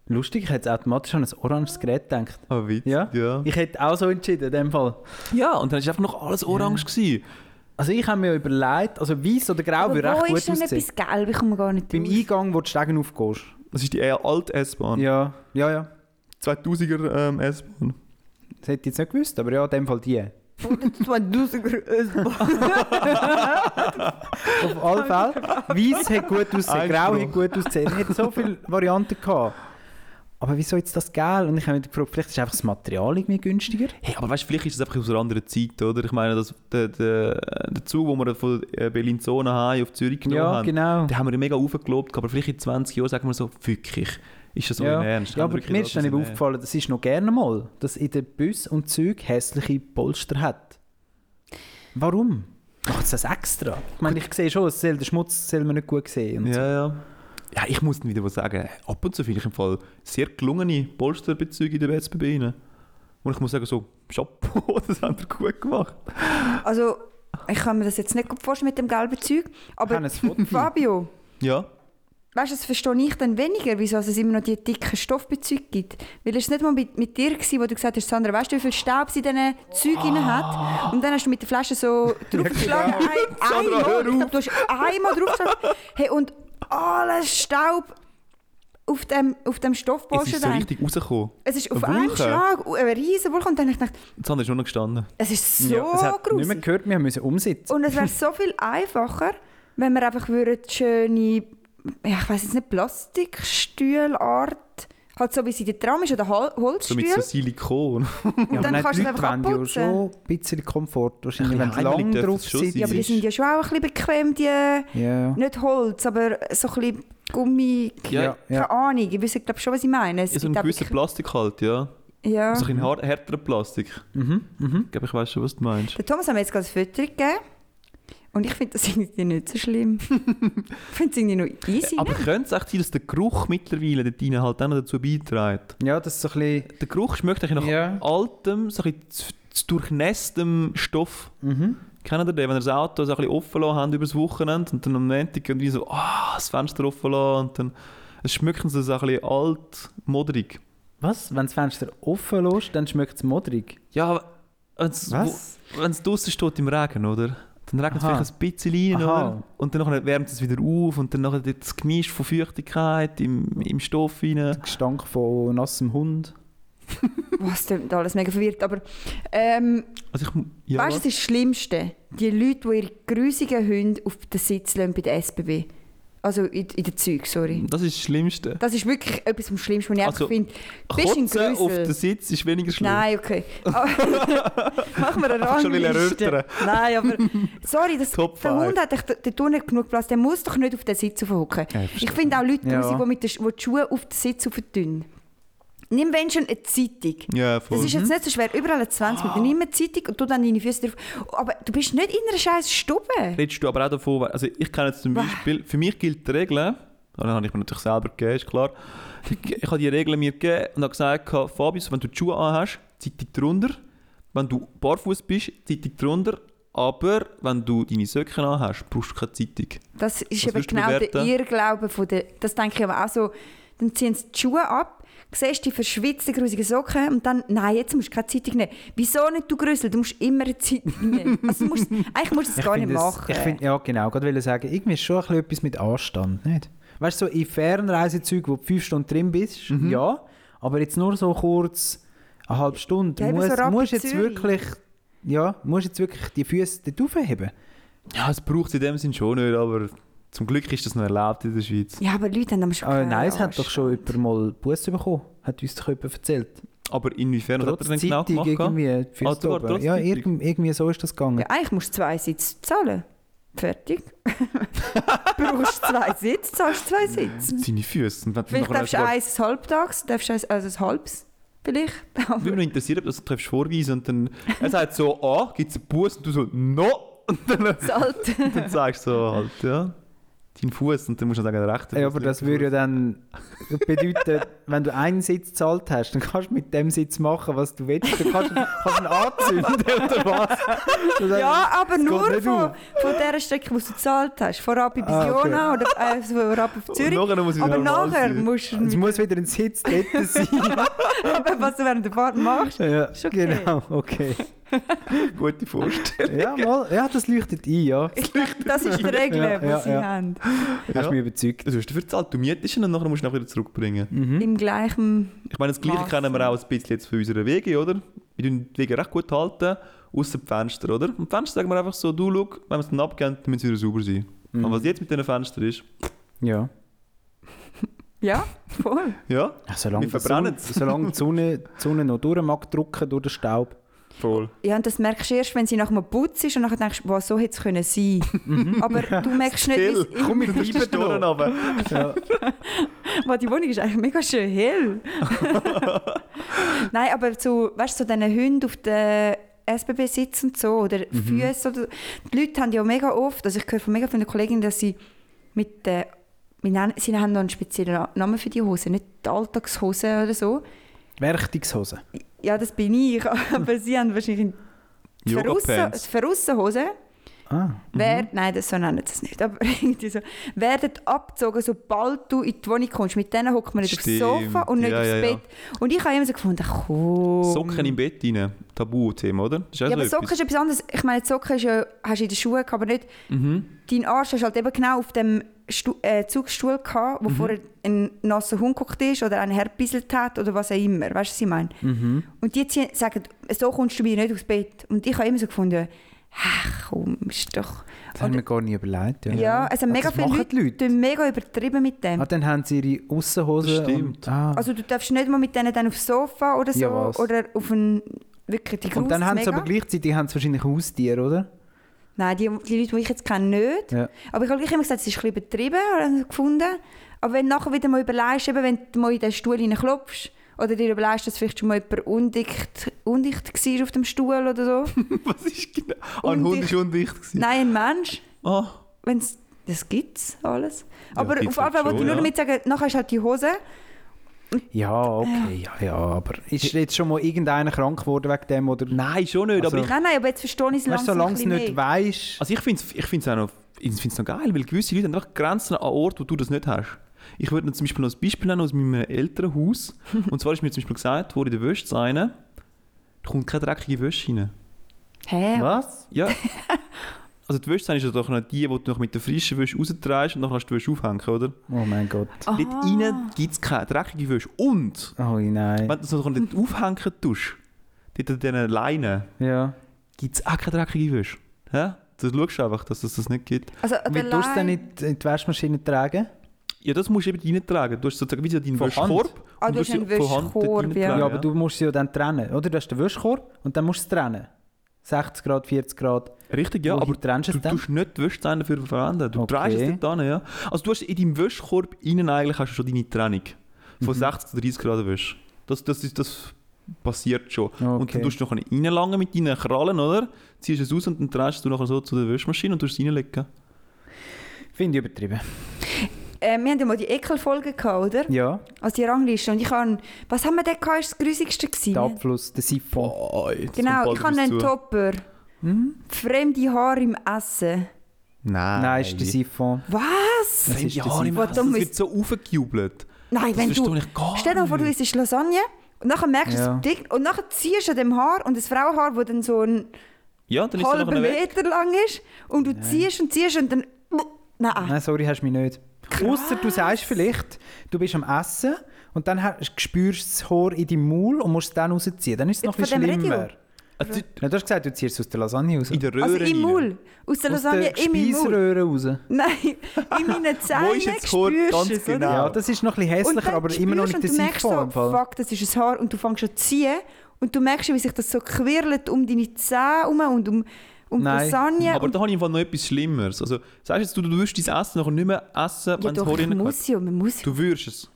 Lustig, ich hätte automatisch an ein oranges Gerät gedacht. Aber witzig. Ja? ja. Ich hätte auch so entschieden in dem Fall. Ja, und dann ist einfach noch alles orange gewesen. Also ich habe mir überlegt, also weiß oder grau würde wo recht gut ist denn aussehen. etwas gelb? Ich komme gar nicht Beim drauf. Eingang, wo du die Stegen aufgehst. Das ist die eher alte S-Bahn. Ja, ja, ja. 2000er ähm, S-Bahn. Das hätte ich jetzt nicht gewusst, aber ja, in dem Fall die. 2000er *laughs* Auf alle Fälle. Weiß hat gut ausgesehen, grau hat gut ausgesehen. Er hat so viele Varianten gehabt. Aber wieso jetzt das Gel? Und ich habe mich gefragt, vielleicht ist einfach das Material irgendwie günstiger. Hey, aber weißt du, vielleicht ist das einfach aus einer anderen Zeit, oder? Ich meine, das, der, der, der Zug, den wir von äh, Berlin-Zona haben, auf Zürich genommen Ja, haben, genau. den haben wir mega aufgelobt, aber vielleicht in 20 Jahren sagen wir so, wirklich, ist das so Ja, im Ernst? ja aber mir ist dann eben aufgefallen, das ist noch gerne mal, dass in den Bus und Zügen hässliche Polster hat. Warum? Macht es das extra? Ich meine, ich sehe schon, es soll, der Schmutz soll man nicht gut sehen. Ernst? so. Ja, ja. Ja, ich muss dann wieder was sagen. Ab und zu finde ich im Fall sehr gelungene Polsterbezüge in der SBB rein. Und ich muss sagen, so, Chapeau, *laughs* das haben wir gut gemacht. Also, ich kann mir das jetzt nicht gut vorstellen mit dem gelben Zeug. Aber habe ein Foto. *laughs* Fabio, Ja. weißt du, das verstehe ich dann weniger, wieso es immer noch die dicken Stoffbezüge gibt. Weil es nicht mal mit, mit dir war, wo du gesagt hast, Sandra, weißt du, wie viel Staub sie in diesen Zeugen Ah. hat? Und dann hast du mit der Flasche so *laughs* draufgeschlagen. Ein, Sandra, hör einmal, ich glaube, du hast einmal draufgeschlagen. Hey, und alles Staub auf dem, auf dem Es Stoffpolster. ist so dann. richtig rausgekommen. Es ist auf Eine einen Wolke. Schlag eine riesen Wolke. Und dann habe ich gedacht, Sandra ist schon noch gestanden. es ist so ja, es hat nicht mehr gruselig. gehört, wir müssen umsitzen. Und es wäre so viel *laughs* einfacher, wenn wir einfach würden schöne, ja, ich weiß jetzt nicht, Plastikstühlart, halt so wie sie in der Tram ist, oder Hol So mit so Silikon. *laughs* Ja, dann kannst du einfach ja abputzen. schon ein bisschen Komfort. Wahrscheinlich, wenn bisschen heimelig lang drauf sitzen. ja, aber die sind ja schon auch ein bisschen bequem, die, Ja. nicht Holz, aber so ein bisschen Gummi, Ja, ja. keine Ahnung, ich weiß glaube schon, was ich meine. Es Ja, so ein gewisser Plastik halt, ja. ja. So ein har- härterer Plastik. Mhm, mhm. Ich glaube, ich weiß schon, was du meinst. Der Thomas hat mir jetzt gerade ein Foto gegeben. Und ich finde das irgendwie nicht so schlimm. *laughs* ich finde es irgendwie noch easy. Aber ne? könnte es echt sein, dass der Geruch mittlerweile dort rein halt auch noch dazu beiträgt? Ja, das ist so ein bisschen... Der Geruch schmeckt eigentlich nach Ja. altem, so ein bisschen zu, zu durchnässtem Stoff. Mhm. Kennt ihr den, wenn ihr das Auto so ein bisschen offen lassen habt über das Wochenende und dann am Montag irgendwie so, ah, das Fenster offen lassen und dann es schmeckt so ein bisschen alt, modrig. Was? Wenn das Fenster offen lässt, dann schmeckt es modrig. Ja, wenn es draußen steht im Regen, oder? Dann regnet es vielleicht ein bisschen rein, oder? Und dann wärmt es wieder auf und dann nachher das Gemisch von Feuchtigkeit im, im Stoff rein. Der Gestank von nassem Hund. *laughs* Was klingt alles mega verwirrt. Aber ähm, Also ich, ja, weißt du, das ist das Schlimmste? Die Leute, die ihre grusigen Hunde auf den Sitz lassen bei der SBB. Also in, in den Zügen, sorry. das ist das Schlimmste. Das ist wirklich etwas vom Schlimmsten, was ich Also, finde. Bist ein Kotzen auf den Sitz ist weniger schlimm. Nein, okay. Aber- *laughs* *laughs* Machen wir eine Rangliste. Nein, aber *laughs* sorry, das, Top der. Hund hat der tut nicht genug Platz. Der muss doch nicht auf den Sitz hocken. Ja, ich finde auch Leute Ja. grusig, die, mit den, Sch- die die Schuhe auf den Sitz tun. Nimm wenn schon eine Zeitung. Ja, voll. Das ist jetzt nicht so schwer. Überall eine 20 Minuten. Nimm eine Zeitung und tu dann deine Füße drauf. Aber du bist nicht in einer scheiß Stube. Redest du aber auch davon, also ich kenne jetzt zum. Beispiel, für mich gilt die Regel, dann habe ich mir natürlich selber gegeben, ist klar. Ich, ich habe die Regel mir gegeben und habe gesagt, Fabius, wenn du die Schuhe anhast, Zeitung drunter. Wenn du barfuß bist, Zeitung drunter. Aber wenn du deine Socken anhast, brauchst du keine Zeitung. Das ist Was eben genau der? Irrglaube von der. Das denke ich aber auch so. Dann ziehen sie die Schuhe ab, siehst die verschwitzten, grusigen Socken und dann, nein, jetzt musst du keine Zeitung nehmen. Wieso nicht, du Grüssel? Du musst immer eine Zeitung nehmen. *laughs* Also du musst, eigentlich musst du das Ich gar nicht es- machen. Ich find, ja, genau. Gerade will sagen, irgendwie ist schon ein bisschen etwas mit Anstand, nicht? Weißt du, so in Fernreisezügen, wo du fünf Stunden drin bist, Mhm. ja. Aber jetzt nur so kurz eine halbe Stunde. Ja, musst, so musst jetzt wirklich, ja, musst jetzt wirklich die Füße dort aufheben. Ja, es braucht es in dem Sinn schon nicht, aber zum Glück ist das noch erlaubt in der Schweiz. ja, aber Leute haben aber schon Aber keinen nein, es hat doch schon jemand mal Buß bekommen. Hat uns doch jemand erzählt. Aber inwiefern was hat Trotz er denn genau gemacht? irgendwie. die Füße Ah, sogar trotz Ja, irgend, irgendwie so ist das gegangen. Ja, eigentlich musst du zwei Sitze zahlen. Fertig. *laughs* brauchst zwei Sitze, zahlst zwei Sitze. Seine Füße. Und wenn du Vielleicht darfst du eins halbtags, darfst du eins, also ein halbes vielleicht. Würde mich noch interessieren, ob du das treffst vorweisen und dann... Er sagt so A, gibt es einen Bus und du so No! Und dann, Zahlt. *laughs* dann sagst du so halt, ja, deinen Fuß und dann musst du sagen, der rechte Ja, Fuß, aber das würde ja dann bedeuten, *laughs* wenn du einen Sitz gezahlt hast, dann kannst du mit dem Sitz machen, was du willst. Du kannst, kannst ihn anzünden oder was. Sagst, *laughs* Ja, aber nur von, auf. von der Strecke, die du gezahlt hast. Vorab bis Ah, okay. Jona oder äh, vorab auf Und Zürich. nachher muss Aber nachher sein. musst du, Es muss wieder ein Sitz dort *laughs* sein. was du während der Fahrt machst. ja, Ist okay. Genau, okay. Gute Vorstellung. Ja, mal, ja, das leuchtet ein, ja. Ich glaube, das ist die Regel, Ja, die ja, sie ja. haben. *laughs* Hast Ja. mich überzeugt. Also hast du dafür gezahlt, du mietest ihn und nachher musst du ihn wieder zurückbringen. Mhm. Im gleichen... Ich meine, das Gleiche Massen. kennen wir auch ein bisschen jetzt von unseren Wege, oder? Wir tun die Wege recht gut halten, außer die Fenster, oder? Und die Fenster sagen wir einfach so, du, schau, wenn wir es dann abgeben, dann müssen sie wieder sauber sein. Mhm. Aber was jetzt mit diesen Fenstern ist, Ja. *laughs* Ja, voll. ja, Ja, Solange, Wir die verbrennen Sonne, solange die Sonne, die Sonne noch durch mag drücken durch den Staub. Voll. Ja, und das merkst du erst, wenn sie nach einem Putz ist und nachher denkst du, was so hätte es können sein. Aber du merkst nicht, wie es komm mit den Bleiben noch. runter. *laughs* Ja. Wow, die Wohnung ist eigentlich mega schön hell. *laughs* Nein, aber so, weißt du, so diese Hunde auf den SBB-Sitz und so, oder Mhm. Füße, oder, die Leute haben ja mega oft, also ich höre von mega vielen Kolleginnen, dass sie mit den, wir sie haben noch einen speziellen Namen für die Hose, nicht die Alltagshose oder so. Werchtungshose. Ja, das bin ich, *laughs* aber sie haben wahrscheinlich Verrussenhose. Ah. Wer, nein, das so nennen sie es nicht, *laughs* aber irgendwie so, werden abgezogen, sobald du in die Wohnung kommst. Mit denen hockt man nicht Stimmt. aufs Sofa und nicht Ja, aufs ja, ja. Bett. Und ich habe immer so gefunden, komm. Socken im Bett rein. Tabu-Thema, oder? Ja, so aber Socken ist etwas anderes. Ich meine, Socken ist ja, hast du in den Schuhen aber nicht... Mhm. Dein Arsch hast halt eben genau auf dem Stu äh, Zugstuhl gehabt, Mhm. wo vorher ein nasser Hund geguckt ist oder einen herbieselt hat oder was auch immer. Weißt du, was ich meine? Mhm. Und die ziehen, sagen, so kommst du wieder nicht aufs Bett. Und ich habe immer so gefunden, ach komm, ist doch... Das haben wir gar nicht überlegt. Ja, Ja, es haben Ah, mega viele machen Leute, die Leute. tun mega übertrieben mit dem. Ah, dann haben sie ihre Aussenhose. Das stimmt. Und, ah. Also du darfst nicht mal mit denen dann aufs Sofa oder so Ja, was? oder auf ein wirklich die und dann haben sie aber gleichzeitig haben sie wahrscheinlich Haustiere, oder? Nein, die, die Leute, die ich jetzt kenne, nicht. Ja. Aber ich habe immer gesagt, es ist ein bisschen übertrieben, gefunden. Aber wenn du nachher wieder mal überlegst, eben, wenn du mal in den Stuhl klopfst oder dir überlegst, dass vielleicht schon mal jemand undicht, undicht war auf dem Stuhl oder so. *laughs* Was ist genau? Ah, ein Hund war undicht. gewesen. Nein, ein Mensch. Ah, Wenn's, das gibt es alles. Ja, Aber auf jeden Fall wollte ich nur damit sagen, nachher ist halt die Hose. Ja, okay, ja, ja. Aber ist jetzt schon mal irgendeiner krank geworden wegen dem? Oder? nein, schon nicht. Also- aber ich, Nein, nein, aber jetzt verstehe ich es langsam solange es nicht weißt. also ich finde es ich find's auch noch, ich find's noch geil, weil gewisse Leute haben einfach Grenzen an Orten, wo du das nicht hast. Ich würde zum Beispiel noch ein Beispiel nennen aus meinem älteren Haus. *laughs* Und zwar ist mir zum Beispiel gesagt, wo in der Wäsche rein, da kommt keine dreckige Wäsche rein. Hä? Was? Ja. *laughs* Also die Wäsche ist ja doch noch die, die du noch mit der frischen Wäsche rausdrehst und dann kannst du die Wäsche aufhängen, oder? Oh mein Gott. Aha. Dort rein gibt es keine dreckige Wäsche. Und, Oh nein. wenn du so dort aufhängen tust, dort an diesen Leinen, Ja. gibt es auch keine dreckige Wäsche. Ja? Du schaust einfach, dass es das nicht gibt. Also, Wie tust du denn Lein- nicht in die Waschmaschine tragen? Ja, das musst du eben reintragen. Du hast sozusagen wie so deinen Wäschkorb. Ah, und du hast sie einen von Hand dort Wäschkorb, reintragen, ja. Ja, aber du musst sie ja dann trennen, oder? Du hast den Wäschkorb und dann musst du es trennen. 60 Grad, 40 Grad. Richtig, ja, Wohin aber trennst du du es dann? tust nicht die Wäschzähne dafür verwenden. Du Okay. drehst es dort hin, ja. Also du hast in deinem Wäschkorb innen eigentlich hast du schon deine Trennung. Von Mhm. 60 zu 30 Grad Wäsche. Das, das, ist, das passiert schon. Und Okay. dann tust du noch reinlangen mit deinen Krallen, oder? Ziehst es aus und dann drehst du nachher so zu der Wäschmaschine und tust es reinlegen. Finde ich übertrieben. Äh, wir hatten ja mal die Ekelfolge, gehabt, oder? Ja, Also die Rangliste. Und ich habe... Was haben wir denn gehabt? Ist das Grusigste gewesen? der Abfluss, der Siphon. Jetzt Genau, ich habe einen. Topper. Hm? Fremde Haare im Essen. Nein. Nein, ist der Siphon. Was? Das Fremde ist Haare im Siphon. Essen, das wird so aufgejubelt. Nein, Das wenn du... ich gar Stell dir mal vor, du isst Lasagne und nachher merkst du, Ja. es ist dick und nachher ziehst du an dem Haar und das Frauenhaar, das dann so ein Ja, dann weg. Meter lang ist und du ziehst und ziehst und dann... Nein. Nein, sorry, hast du mich nicht. Ausser du sagst vielleicht, du bist am Essen und dann hast- spürst du das Haar in deinem Maul und musst es dann rausziehen. Dann ist es noch ein bisschen schlimmer. Radio? Also, Ja, du hast gesagt, du ziehst es aus der Lasagne raus. in der Röhre Also im. Maul. Aus der aus Lasagne der in meinem Maul. Raus. Nein, in meinen Zähnen *laughs* Wo ist jetzt das Haar ganz du es, genau? Ja, das ist noch ein bisschen hässlicher, aber immer noch nicht der du im so, Fall. fuck, das ist ein Haar und du fängst schon zu ziehen und du merkst, wie sich das so quirlt um deine Zähne herum und um, um die Nein. Lasagne. Aber und da habe ich im Fall noch etwas Schlimmeres. Also, sagst jetzt du, du wirst dein Essen nachher nicht mehr essen, ja, wenn doch, Haar ich muss ja, man muss ja. Du würdest es.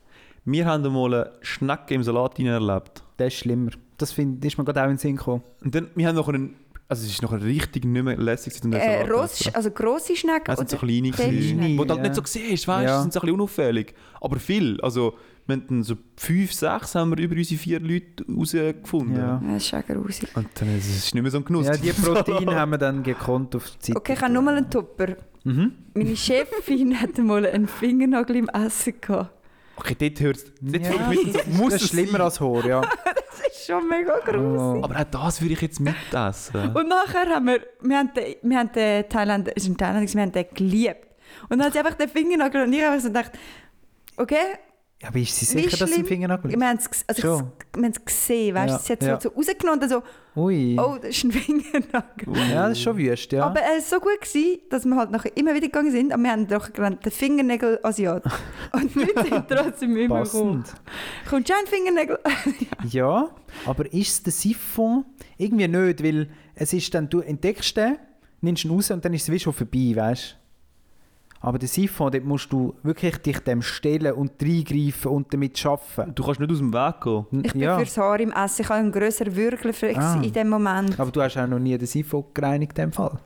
Wir haben einmal eine Schnecke im Salat erlebt. Das ist schlimmer. Das find, ist mir gerade auch in den Sinn gekommen. Und dann, wir haben noch einen, also es ist noch richtig nicht mehr lässig, Äh, Ross, also grosse Schnecken. Es sind so kleine, kleine wo du halt Ja. nicht so siehst, weißt du, Ja. sind so ein bisschen unauffällig. Aber viel, also wir haben so fünf, sechs haben wir über unsere vier Leute herausgefunden. Ja. Ja, das ist auch grusig. Und dann ist es nicht mehr so ein Genuss. Ja, die *laughs* Proteine haben wir dann gekonnt auf die Zeit. Okay, ich habe nur mal einen Topper. Mhm. Meine Chefin *laughs* hatte mal einen Fingernagel im Essen gehabt. Okay, dort hört es. Ja. muss das es ist schlimmer sein? als Haar, ja. *laughs* Das ist schon mega grusig. Oh. Aber auch das würde ich jetzt mitessen. Und nachher haben wir, wir haben den, wir haben den Thailänder, es ist ein Thailänder, wir haben den geliebt. Und dann hat sie einfach den Fingernagel und ich habe so gedacht, okay, Ja, aber ist sie sicher, dass sie im Fingernagel wir haben es also ich- wir gesehen, weißt du, Ja, sie hat es ja. so rausgenommen und dann so, Ui. oh, das ist ein *laughs* Fingernagel. Ja, das ist schon wüst, ja. Aber es war so gut, gewesen, dass wir halt nachher immer wieder gegangen sind, aber wir haben doch gelernt, den Fingernagel Asiat. *laughs* Und Leute sind trotzdem immer gekommen. Passend. Kommt schon ein Fingernagel? *laughs* Ja, aber ist es der Siphon? Irgendwie nicht, weil es ist dann, du entdeckst den, nimmst ihn raus und dann ist es wie schon vorbei, weißt du? Aber der Siphon, dort musst du wirklich dich dem stellen und reingreifen und damit arbeiten. Du kannst nicht aus dem Weg gehen. Ich bin ja, fürs Haar im Essen, ich habe einen grösseren Würgelflex Ah. in dem Moment. aber du hast auch noch nie den Siphon gereinigt in dem Fall.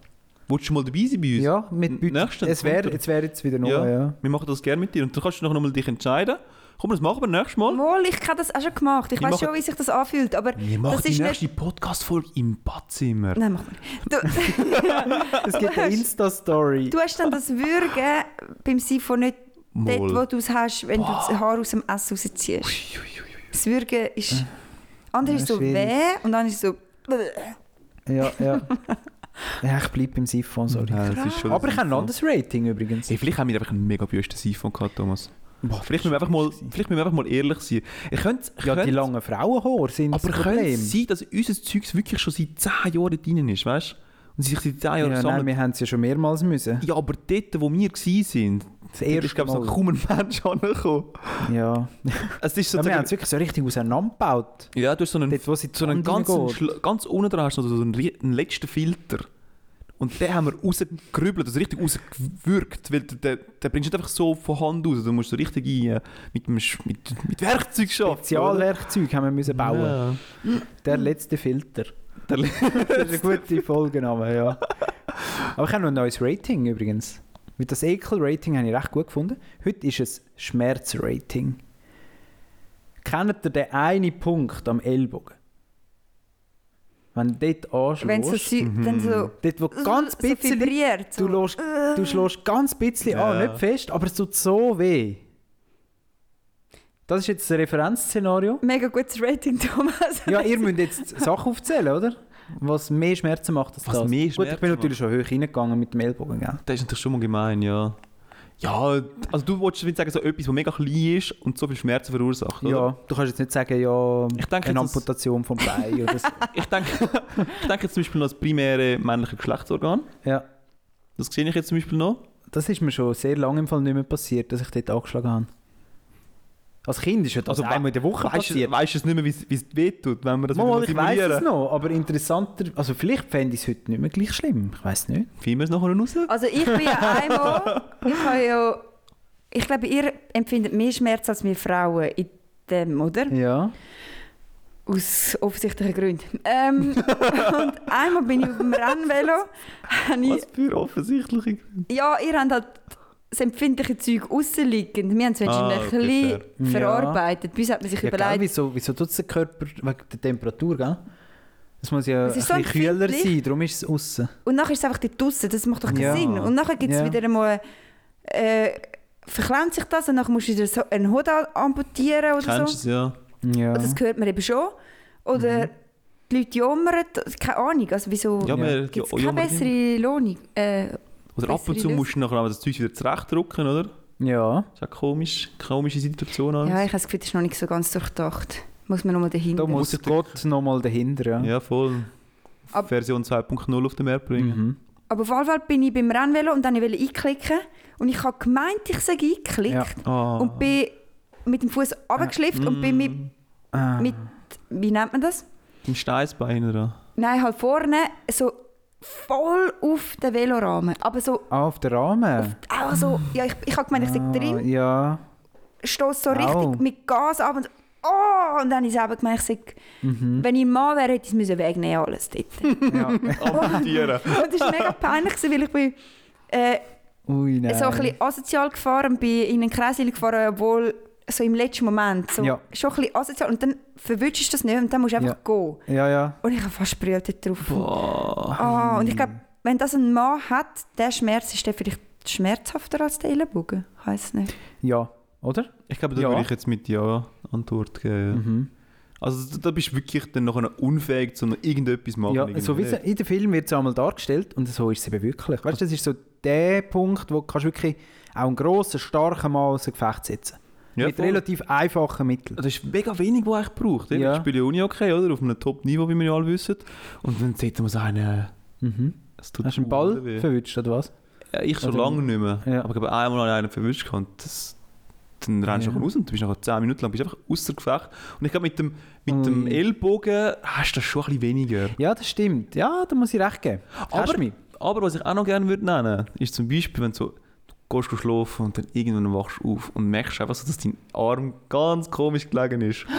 Willst du mal dabei sein bei uns? Ja, mit Nächsten es wäre wär jetzt wieder neu, Ja. ja. Wir machen das gerne mit dir. Und dann kannst du noch mal dich entscheiden. Komm, das machen wir nächstes Mal. Mal, ich habe das auch schon gemacht. Ich Wir weiß machen- schon, wie sich das anfühlt, aber Wir machen das die ist nächste nicht... Podcast-Folge im Badzimmer. Nein, mach mal. Du, *laughs* Es gibt eine Insta-Story. du hast dann das Würgen beim Sifon nicht dort, wo Mal. du es hast, wenn du das Haar aus dem Essen rausziehst. Das Würgen ist... Anders ist Ja, so schwierig. weh und dann ist so... Ja, ja. *laughs* ja, ich bleibe beim Siphon, sorry. Ja, ist Aber ich habe ein anderes Rating übrigens. Hey, vielleicht haben wir einfach einen mega wüsten Siphon gehabt, Thomas. Vielleicht müssen, wir einfach mal, vielleicht müssen wir einfach mal ehrlich sein. Ich könnte, ich Ja, die könnte- langen Frauenhaare sind aber das könnte Problem. es sein, dass unser Zeugs wirklich schon seit 10 Jahren drin ist, weißt du? Und sie sich seit 10 Jahren Ja, nein, sammeln. wir haben es ja schon mehrmals müssen. Ja, aber dort, wo wir waren, Das dort ist, erste glaube ich, Mal. kaum ein Mensch *laughs* angekommen. Ja. Es ist ja wir haben es wirklich so richtig auseinandergebaut. Ja, du hast so einen, Dort, wo sie so einen die Wand ganz, unten dran hast du so einen, einen letzten Filter. Und den haben wir rausgerübelt, also richtig rausgewürgt. Weil den, den, bringst du nicht einfach so von Hand raus. Du musst so richtig ein, äh, mit, mit, mit Werkzeug oder? Spezialwerkzeug haben wir müssen bauen. Ja. Der letzte Filter. Der le- Das ist ein guter Folgenname, ja. Aber ich habe noch ein neues Rating übrigens. Weil das Ekel-Rating habe ich recht gut gefunden. Heute ist es Schmerz-Rating. Kennt ihr den einen Punkt am Ellbogen? Wenn du dort anschlägst, Wenn es so, Mhm. dann so, dort wo ganz so bisschen, vibriert. du, So. lässt, du schlägst ganz bisschen Ja. an, nicht fest, aber es tut so weh. Das ist jetzt das Referenzszenario. Mega gutes Rating, *laughs* Thomas. Ja, ihr müsst jetzt Sachen aufzählen, oder? Was mehr Schmerzen macht als Was das. mehr Gut, ich bin Schmerzen natürlich schon hoch reingegangen mit dem Ellbogen, gell? Das ist natürlich schon mal gemein, ja. Ja, also du wolltest sagen, so etwas, das mega klein ist und so viel Schmerzen verursacht, oder? Ja, du kannst jetzt nicht sagen, ja, Ich denke eine jetzt, Amputation vom Bein oder so. *laughs* Ich denke, ich denke jetzt zum Beispiel noch das primäre männliche Geschlechtsorgan. Ja, Das sehe ich jetzt zum Beispiel noch. das ist mir schon sehr lange im Fall nicht mehr passiert, dass ich dort angeschlagen habe. Als Kind ist ja das Also, einmal in der Woche Weißt du passiert. weißt du es nicht mehr, wie es- es wehtut, wenn man das Mal, ich weiß es noch, aber interessanter, also vielleicht fände ich es heute nicht mehr gleich schlimm, ich weiß nicht. Finden wir es nachher raus? Also ich bin ja *laughs* einmal, ich habe ja, ich glaube, ihr empfindet mehr Schmerz als wir Frauen in dem, oder? Ja. Aus offensichtlichen Gründen. Ähm, *laughs* und einmal bin ich auf dem Rennvelo. Was für offensichtliche Ja, ihr habt halt das empfindliche Zeug rausliegend. Wir haben es Ah, ein bisschen fair. verarbeitet. Bei uns hat man sich ja gell, überlegt, wieso, wieso tut es der Körper wegen der Temperatur, gell? Es muss ja Es ein so bisschen kühler empfindlich. sein, darum ist es außen. Und nachher ist es einfach dort draussen. Das macht doch keinen Ja. Sinn. Und nachher gibt es Ja. wieder einmal... Äh, verklemmt sich das und dann musst du wieder so einen Hut amputieren oder Kennst so. ja? Ja. Und das hört man eben schon. Oder Mhm. die Leute jammern. Keine Ahnung. Also wieso Ja, Ja. gibt es ja, keine ja, bessere Lohnung? Äh, Oder ab und zu musst du nachher das Zeug wieder zurechtdrücken, oder? ja. Das ist auch komisch, komische Situation. alles. ja, ich habe das Gefühl, das ist noch nicht so ganz durchdacht. Muss man nochmal dahinter. Da muss der- Gott nochmal dahinter. Ja. Ja, voll. Ab- Version 2.0 auf den Markt bringen. Mhm. Aber auf jeden Fall bin ich beim Rennvelo und dann wollte ich einklicken. Und ich habe gemeint, ich sei eingeklickt. Ja. Ah. Und bin mit dem Fuß runtergeschlifft und bin mit, Ah. mit, wie nennt man das? Im Steißbein, oder? Nein, halt vorne so voll auf den Velorahmen. Aber so, Ah, auf den Rahmen. auch so, ja, ich, ich habe gemeint, ich sei Ah, drin, Ja. stoß so Au. richtig mit Gas ab und oh, und dann habe ich selber gemeint, ich sei, Mhm. wenn ich ein Mann wäre, hätte ich es wegnehmen alles dort. *laughs* ja. Amputieren. *laughs* und das war mega peinlich, weil ich bin äh, Ui, so ein bisschen asozial gefahren und bin in einen Kreis gefahren, obwohl so im letzten Moment so Ja. schon ein bisschen asozial und dann verwünschst du das nicht und dann musst du einfach gehen. Ja, ja. Und ich habe fast brüllt drauf. Boah. Ah, und ich glaube, wenn das ein Mann hat, der Schmerz ist der vielleicht schmerzhafter als der Ellenbogen. Ich weiß nicht. Ja, oder? Ich glaube, da Ja. würde ich jetzt mit Ja Antwort geben. Mhm. Also da bist du wirklich dann nachher unfähig, noch irgendetwas zu machen. Ja, so wie in den Film wird es einmal dargestellt und so ist es eben wirklich. Weißt du, das ist so der Punkt, wo du kannst wirklich auch einen grossen, starken Mann aus dem Gefecht setzen ja, Mit voll. relativ einfachen Mitteln. Das ist mega wenig, was ich braucht. Ja. Ich spiele ja Uni okay, oder? Auf einem Top-Niveau, wie wir ja alle wissen. Und dann sieht man so einen... Mhm. Es tut Hast du einen Ball weh. verwünscht, oder was? Ja, ich schon Oder- lange nicht mehr. Ja. Aber ich habe einmal einen verwischt gehabt. Das, dann rennst du Ja. raus und du bist nachher 10 Minuten lang bist einfach außer Gefecht. Und ich glaube, mit dem, mit dem Ui. Ellbogen hast du das schon ein bisschen weniger. Ja, das stimmt. Ja, da muss ich recht geben. Aber-? Aber was ich auch noch gerne würde nennen, ist zum Beispiel, wenn du so du gehst schlafen und dann irgendwann wachst du auf und merkst einfach so, dass dein Arm ganz komisch gelegen ist. *gasps*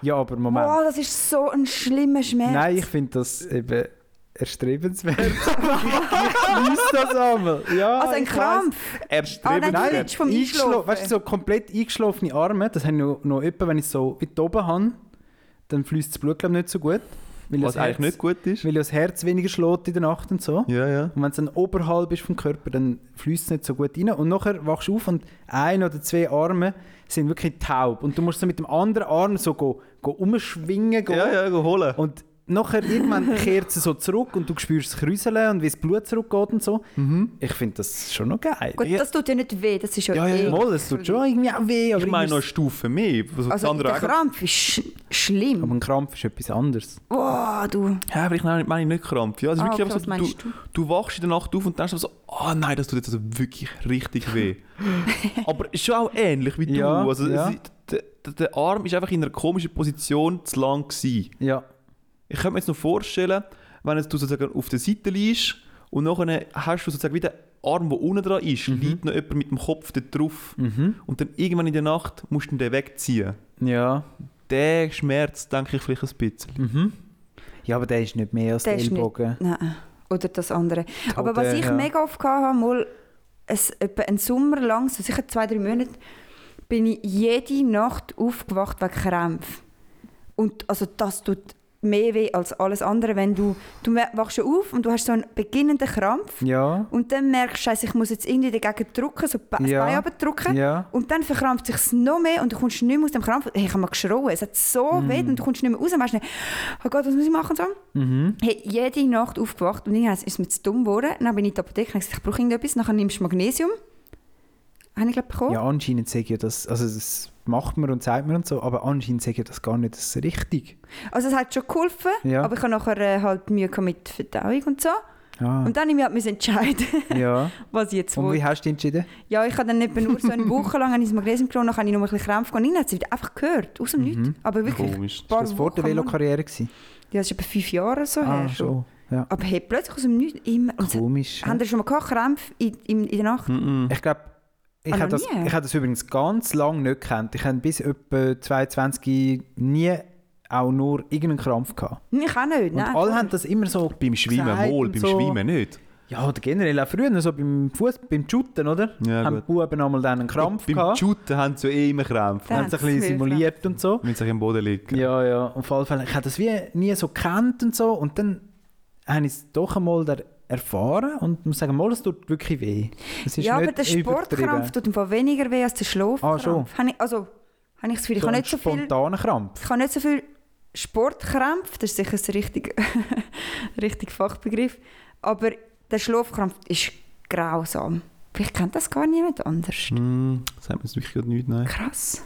Ja, aber Moment. Boah, das ist so ein schlimmer Schmerz. Nein, ich finde das eben erstrebenswert. *laughs* ich lese das einmal. Ja, also ein. Krampf. Ah, nein, Erstrebenswert. du redest vom Einschlafen. Weißt du, so komplett eingeschlafene Arme, das habe ich noch, noch etwa, wenn ich so weit oben habe, dann fließt das Blut glaub, ich, nicht so gut. Weil was das eigentlich Herz, nicht gut ist. Weil das Herz weniger schlägt in der Nacht und so. Ja, ja. Und wenn es dann oberhalb ist vom Körper, dann fließt es nicht so gut rein. Und nachher wachst du auf und ein oder zwei Arme sind wirklich taub. Und du musst so mit dem anderen Arm so go, go umschwingen. Go. Ja, ja, go holen. Und nachher irgendwann *laughs* kehrt sie so zurück und du spürst das Kräuseln und wie das Blut zurückgeht und so. Mhm. Ich finde das schon noch geil. Gut, Ja. das tut ja nicht weh, das ist ja, Ja, ja, eh... ja. Mal, es tut schon irgendwie auch weh. Aber Ich meine noch eine Stufe mehr. Also, das Also der Krampf ist sch ist- aber schlimm. ein Krampf ist etwas anderes. Boah, du. Ja, aber ich meine, nicht Krampf. Ja, also Ah, wirklich okay, so, meinst du, du wachst in der Nacht auf und denkst so, oh nein, das tut jetzt also wirklich richtig weh. *laughs* aber ist schon auch ähnlich wie du. Ja, also, ja. der, der Arm ist einfach in einer komischen Position zu lang gewesen. Ja. Ich könnte mir jetzt noch vorstellen, wenn jetzt du sozusagen auf der Seite liegst und nachher hast du sozusagen wieder Arm, der unten dran ist, liegt noch jemand mit dem Kopf dort drauf. Mhm. Und dann irgendwann in der Nacht musst du den wegziehen. Ja. Der Schmerz, denke ich, vielleicht ein bisschen. Mhm. Ja, aber der ist nicht mehr als Der der nicht- Ellbogen. Nein. Oder das andere. Aber Oder, was ich ja. mega oft hatte, mal es, etwa einen Sommer lang, so sicher zwei, drei Monate, bin ich jede Nacht aufgewacht wegen Krämpfen. Und also das tut mehr weh als alles andere, wenn du, du wachst auf und du hast so einen beginnenden Krampf Ja. und dann merkst du, ich muss jetzt irgendwie dagegen drücken, so das Ja. Bein runterdrücken. Ja. Und dann verkrampft sich es noch mehr und du kommst nicht mehr aus dem Krampf. Hey, ich habe mal geschrien, es hat so Mhm. weh und du kommst nicht mehr raus und weißt nicht, oh Gott, was muss ich machen? So. Mhm. Hey, jede Nacht aufgewacht und irgendwann ist es mir zu dumm geworden. Dann bin ich in die Apotheke und habe gesagt, ich brauche irgendetwas. Dann nimmst du Magnesium. Habe ich glaube bekommen. Ja, anscheinend sage ich ja das, also das macht man und sagt man und so, aber anscheinend sage ich das gar nicht das richtig. Also es hat schon geholfen, Ja. aber ich habe nachher äh, halt Mühe gehabt mit Verdauung und so. Ah. Und dann musste ich mich halt entscheiden, *laughs* ja. was ich jetzt Und will. wie hast du dich entschieden? Ja, ich habe dann etwa nur so eine *laughs* Woche lang habe ich das Magnesium genommen, dann habe ich noch ein bisschen Krämpfe gehabt. Und dann hat es wieder einfach gehört, aus dem Nichts. Aber wirklich Komisch. ein paar Das war vor der. Velokarriere. gewesen? Ja, das ist etwa fünf Jahre so Ah, her. schon. Ja. Aber hey, plötzlich aus dem Nichts immer. Und Komisch. haben ihr schon mal gehabt, Krämpfe in, in, in der Nacht? Mhm. Ich glaube, Ich habe das, ich habe das übrigens ganz lange nicht gekannt. Ich habe bis etwa 22 nie auch nur irgendeinen Krampf gehabt. Ich auch nicht, Und nein. alle haben das immer so Beim Schwimmen wohl, beim so. Schwimmen nicht. Ja, oder generell auch früher, so beim Fuß, beim Shooten, oder? Ja, haben gut. die Buben einmal dann einen Krampf Beim gehabt. Shooten haben sie ja eh immer Krämpfe. Da haben sie ein bisschen simuliert und so. Wenn sie am Boden liegen. Ja, ja, auf jeden Fall. Ich habe das wie nie so gekannt und so. Und dann habe ich es doch einmal da erfahren und muss sagen, mal, es tut wirklich weh. Ja, aber der Sportkrampf tut Fall weniger weh als der Schlafkrampf. Ah, schon. Habe ich, also, habe ich das Gefühl, ich so habe nicht so viel... Krampf. Ich habe nicht so viel Sportkrampf, das ist sicher ein richtig, *laughs* richtig Fachbegriff, aber der Schlafkrampf ist grausam. Vielleicht kennt das gar niemand anders. Hm, das hat mir jetzt wirklich gerade nicht, nein. Krass.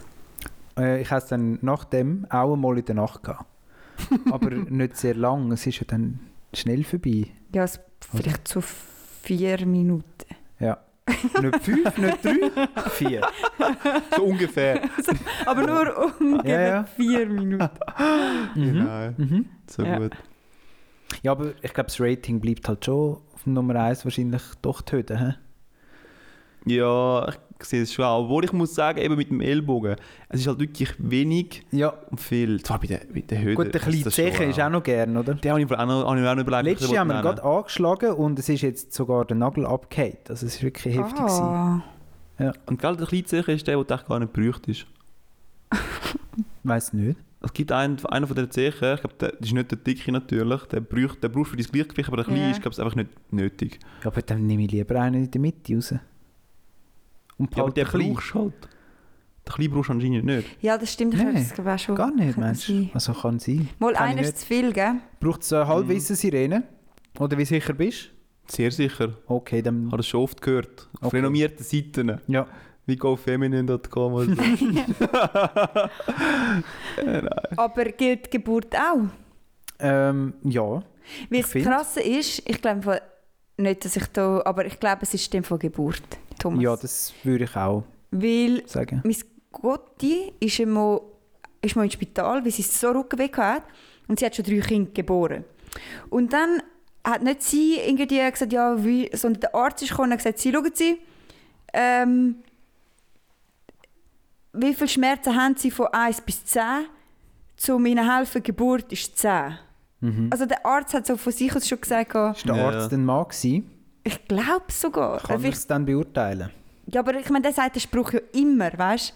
Äh, ich habe es dann nach dem auch einmal in der Nacht gehabt. *laughs* aber nicht sehr lang. Es ist ja dann schnell vorbei. Ja, es, vielleicht so vier Minuten. Ja. nicht fünf, nicht drei, vier. So ungefähr. *laughs* Aber nur ungefähr Ja, ja. vier Minuten. *laughs* Mhm. Genau. Mhm. So Ja. gut. Ja, aber ich glaube, das Rating bleibt halt schon auf Nummer 1 wahrscheinlich doch die Hütte. hä? Ja, ich sehe es schon auch. Obwohl ich muss sagen, eben mit dem Ellbogen, es ist halt wirklich wenig Ja, und viel. Zwar bei der, bei der Höhe. gut, der kleine Zeche ist auch noch gern, oder? Der habe ich auch noch, habe ich auch noch überlegt. Letztes Jahr haben wir den ihn gerade angeschlagen und es ist jetzt sogar der Nagel abgehakt. Also es ist wirklich heftig. gewesen. Ah. nennen. Und gell, der kleine Zeche ist der, der eigentlich gar nicht gebraucht ist. *laughs* Weiß nicht. Es gibt einen, einen von den Zechen, ich glaube, der ist nicht der dicke natürlich, der braucht, der braucht für das Gleichgewicht, aber der kleine Ja. ist, glaube ich, einfach nicht nötig. Ja, aber dann nehme ich lieber einen in der Mitte raus. Und Ja, aber den brauchst du halt. Der kleine brauchst du anscheinend nicht. Ja, das stimmt. Ich habe das glaube ich, auch schon. Gar nicht, du? sein. Also kann sein. Mal Kann ich einer ist nicht. zu viel, gell? Braucht es eine halbweise Sirene? Oder wie sicher bist Sehr sicher. Okay, Ich dann... habe das schon oft gehört. Auf Okay. renommierten Seiten. Ja. Wie gofeminine.com. oder so. *laughs* Aber gilt die Geburt auch? Ähm, ja. Weil Ich das Krasse ist, ich glaube nicht, dass ich da, aber ich glaube, es ist dem von Geburt, Thomas. Ja, das würde ich auch Weil sagen. mein Gotti ist einmal, ist mal ins Spital, weil sie so Rückenweh hatte und sie hat schon drei Kinder geboren. Und dann hat nicht sie irgendwie gesagt, ja, wie, sondern der Arzt ist gekommen und hat gesagt, sie, schauen Sie, ähm, wie viele Schmerzen haben Sie von 1 bis 10? Zu ihnen helfen, Geburt ist 10. Mhm. Also der Arzt hat so von sich aus schon gesagt, Ist der Ja. Arzt ein Mann gewesen? Ich glaube sogar. Kann man es dann beurteilen? ja, aber ich meine, der sagt den Spruch ja immer, weißt du?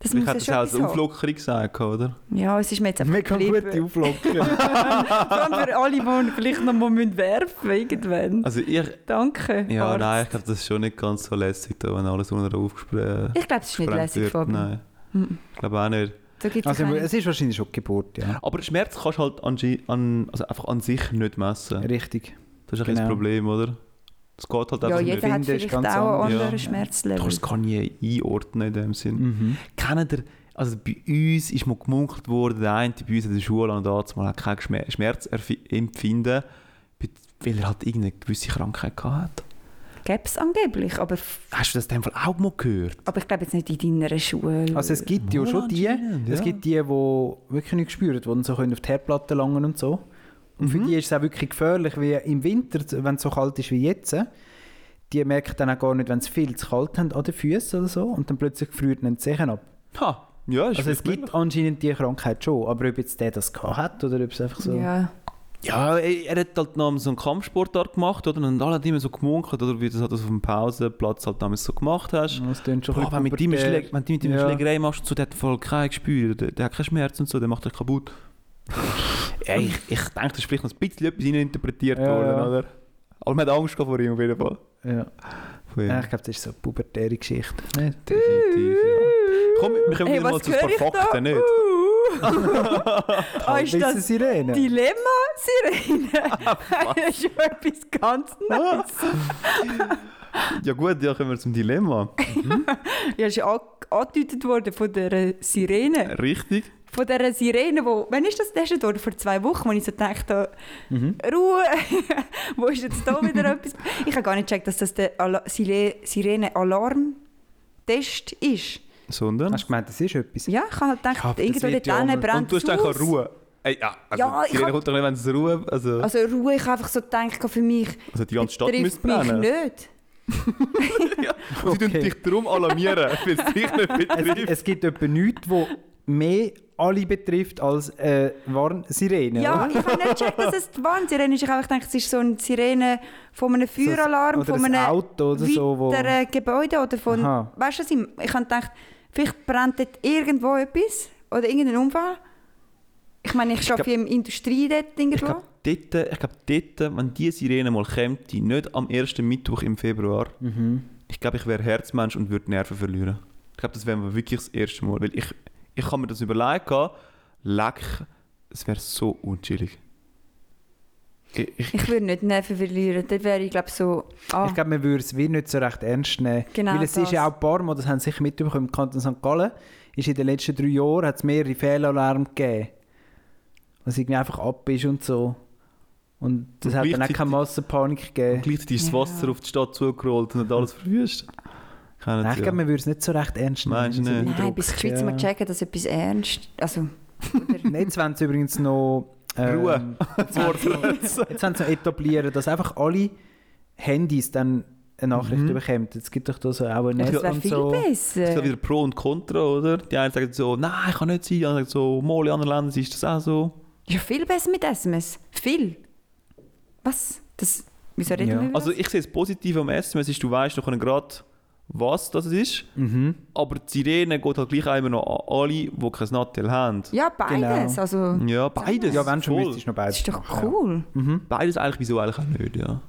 Das ja er es auch als. Auflockerung gesagt, oder? Ja, es ist mir jetzt einfach Mega geblieben. gute Auflockerung. *laughs* Vor für alle, die vielleicht noch mal müssen werfen irgendwann. Also ich... Danke, Ja, Arzt. nein, ich glaube, das ist schon nicht ganz so lässig, da, wenn alles unter aufgesprengt Ich glaube, es ist nicht lässig, wird. Fabian. Nein, Mhm. ich glaube auch nicht. Also es ist wahrscheinlich schon Geburt, ja. Aber Schmerz kannst du halt an, an, also einfach an sich nicht messen. Richtig. Das ist ein bisschen Genau. das Problem, oder? Es geht halt ja, einfach jeder nicht. hat vielleicht ganz auch einen anders. anderen Ja. Schmerzlevel. Du kannst es gar nie einordnen in dem Sinn. Mhm. Kennt ihr, also bei uns ist mal gemunkelt worden, der eine bei uns in der Schule und da mal keinen Schmer- Schmerz erfi- empfinden, weil er halt irgendeine gewisse Krankheit gehabt hat. Gäbe es angeblich, aber, Hast du das in dem Fall auch mal gehört? aber ich glaube jetzt nicht in deiner Schule. Also es gibt ja Wohl schon die, anscheinend, es ja. gibt die, die wirklich nicht spüren, die dann so können auf die Herdplatte langen und so. Und für Mhm. die ist es auch wirklich gefährlich, wie im Winter, wenn es so kalt ist wie jetzt, die merken dann auch gar nicht, wenn sie viel zu kalt haben an den Füßen oder so und dann plötzlich friert ihnen die Zehen ab. Ha, ja, ist Also es vielleicht gibt möglich. anscheinend die Krankheit schon, aber ob jetzt der das gehabt hat oder ob es einfach so... Ja. Ja, er hat halt noch so einen Kampfsportart gemacht, oder? Und alle haben immer so gemunkelt, oder? Wie du das halt auf dem Pausenplatz halt damals so gemacht hast. Das klingt schon Boah, wenn, mit bisschen ihm pubertär. Schläg, wenn du mit ihm eine Ja. Schlägerei machst, so, der hat voll kein Gespür, der, der hat keinen Schmerz und so, der macht dich kaputt. Ja, ich, ich denke, das ist vielleicht noch ein bisschen etwas interpretiert Ja, worden, ja. oder? Aber man hat Angst vor ihm auf jeden Fall. Ja. Ja, ich glaube, das ist so eine pubertäre Geschichte. Nicht? Definitiv, ja. Komm, wir kommen Hey, wieder mal was zu ein paar ich da? Fakten, nicht? Uh. ah, ist das Sirene? Dilemma-Sirene? das ist schon etwas ganz Neues. Ja gut, ja, kommen wir zum Dilemma. Ja, ist ja an- angedeutet worden von der Sirene. Richtig. Von der Sirene, wo, wann ist das worden? Vor zwei Wochen, wo ich so dachte, Mhm. Ruhe, *laughs* wo ist jetzt da wieder etwas? Ich habe gar nicht gecheckt, dass das der Sire- Sirene-Alarm-Test ist. Sondern? Hast du gemeint, das ist etwas? Ja, ich habe halt gedacht, Ja, irgendwo wird dort ja brennt Und du hast es auch Ruhe. Ey, ja, also Ja, Sirene hab- kommt doch nicht, wenn es Ruhe... Also, also, Also Ruhe, ich habe einfach so gedacht, für mich die ganze Stadt müsste mich brennen. nicht. *laughs* Und Sie tun Okay. dich darum alarmieren, *laughs* weil es dich nicht Es, betrifft. es gibt etwa nichts, wo mehr alle betrifft als äh, Warnsirene, Ja, oder? ich habe nicht gecheckt, dass es die Warnsirene ist. Ich habe gedacht, es ist so eine Sirene von einem Feueralarm, von ein einem Auto oder so, wo... Gebäude oder von... Aha. Weißt du, was ich, ich habe gedacht, vielleicht brennt dort irgendwo etwas oder irgendein Unfall. Ich meine, ich arbeite im Industrie dort Ich irgendwo. glaube, dort, ich glaub, dort, wenn die Sirene mal kommt, die nicht am ersten Mittwoch im Februar, Mhm. ich glaube, ich wäre Herzmensch und würde Nerven verlieren. Ich glaube, das wäre wirklich das erste Mal. Weil ich, ich habe mir das überlegt, leck, es wäre so unchillig. Ich, ich, Ich würde nicht Nerven verlieren. Dort wäre ich, glaube so... Ah, Ich glaube, man würde es wie nicht so recht ernst nehmen. Genau Weil es ist das. ja auch ein paar Mal, das haben Sie sicher mitbekommen, im Kanton St. Gallen, ist in den letzten drei Jahren hat es mehrere Fehlalarme gegeben. Was irgendwie einfach ab ist und so. Und das Und hat dann auch keine Massenpanik und gegeben. gleichzeitig ist das Ja. Wasser auf die Stadt zugerollt und hat alles verwüstet. Ich Nein, nicht ich glaube, man würde es nicht so recht ernst nehmen. Meinst du nicht? Nein, Eindruck, bis die Schweizer ja. mal checken, dass etwas ernst... Also... *laughs* Jetzt wollen sie übrigens noch... ähm, Ruhe. Jetzt wollen sie noch- *laughs* jetzt wollen sie noch etablieren, dass einfach alle Handys dann eine Nachricht Mhm. bekommen. Es gibt doch da so auch ein Das Netz wäre und viel so. Es gibt besser. wieder Pro und Contra, oder? Die einen sagen so, nein, kann nicht sein. Die anderen sagen so, mal in anderen Ländern ist das auch so. Ist ja viel besser mit SMS. Viel. Was? Das... Wieso reden Ja. wir über Also das? ich sehe das Positive am SMS, ist, du weißt noch gerade, was das ist. Mhm. Aber die Sirene geht halt gleich immer noch an alle, die kein Nattel haben. Ja, beides. Genau. Also... Ja, beides. Ja, wenn schon, voll. müsstest du noch Das beides ist doch machen, ja. cool. Mhm. Beides eigentlich, wieso eigentlich auch nicht, ja.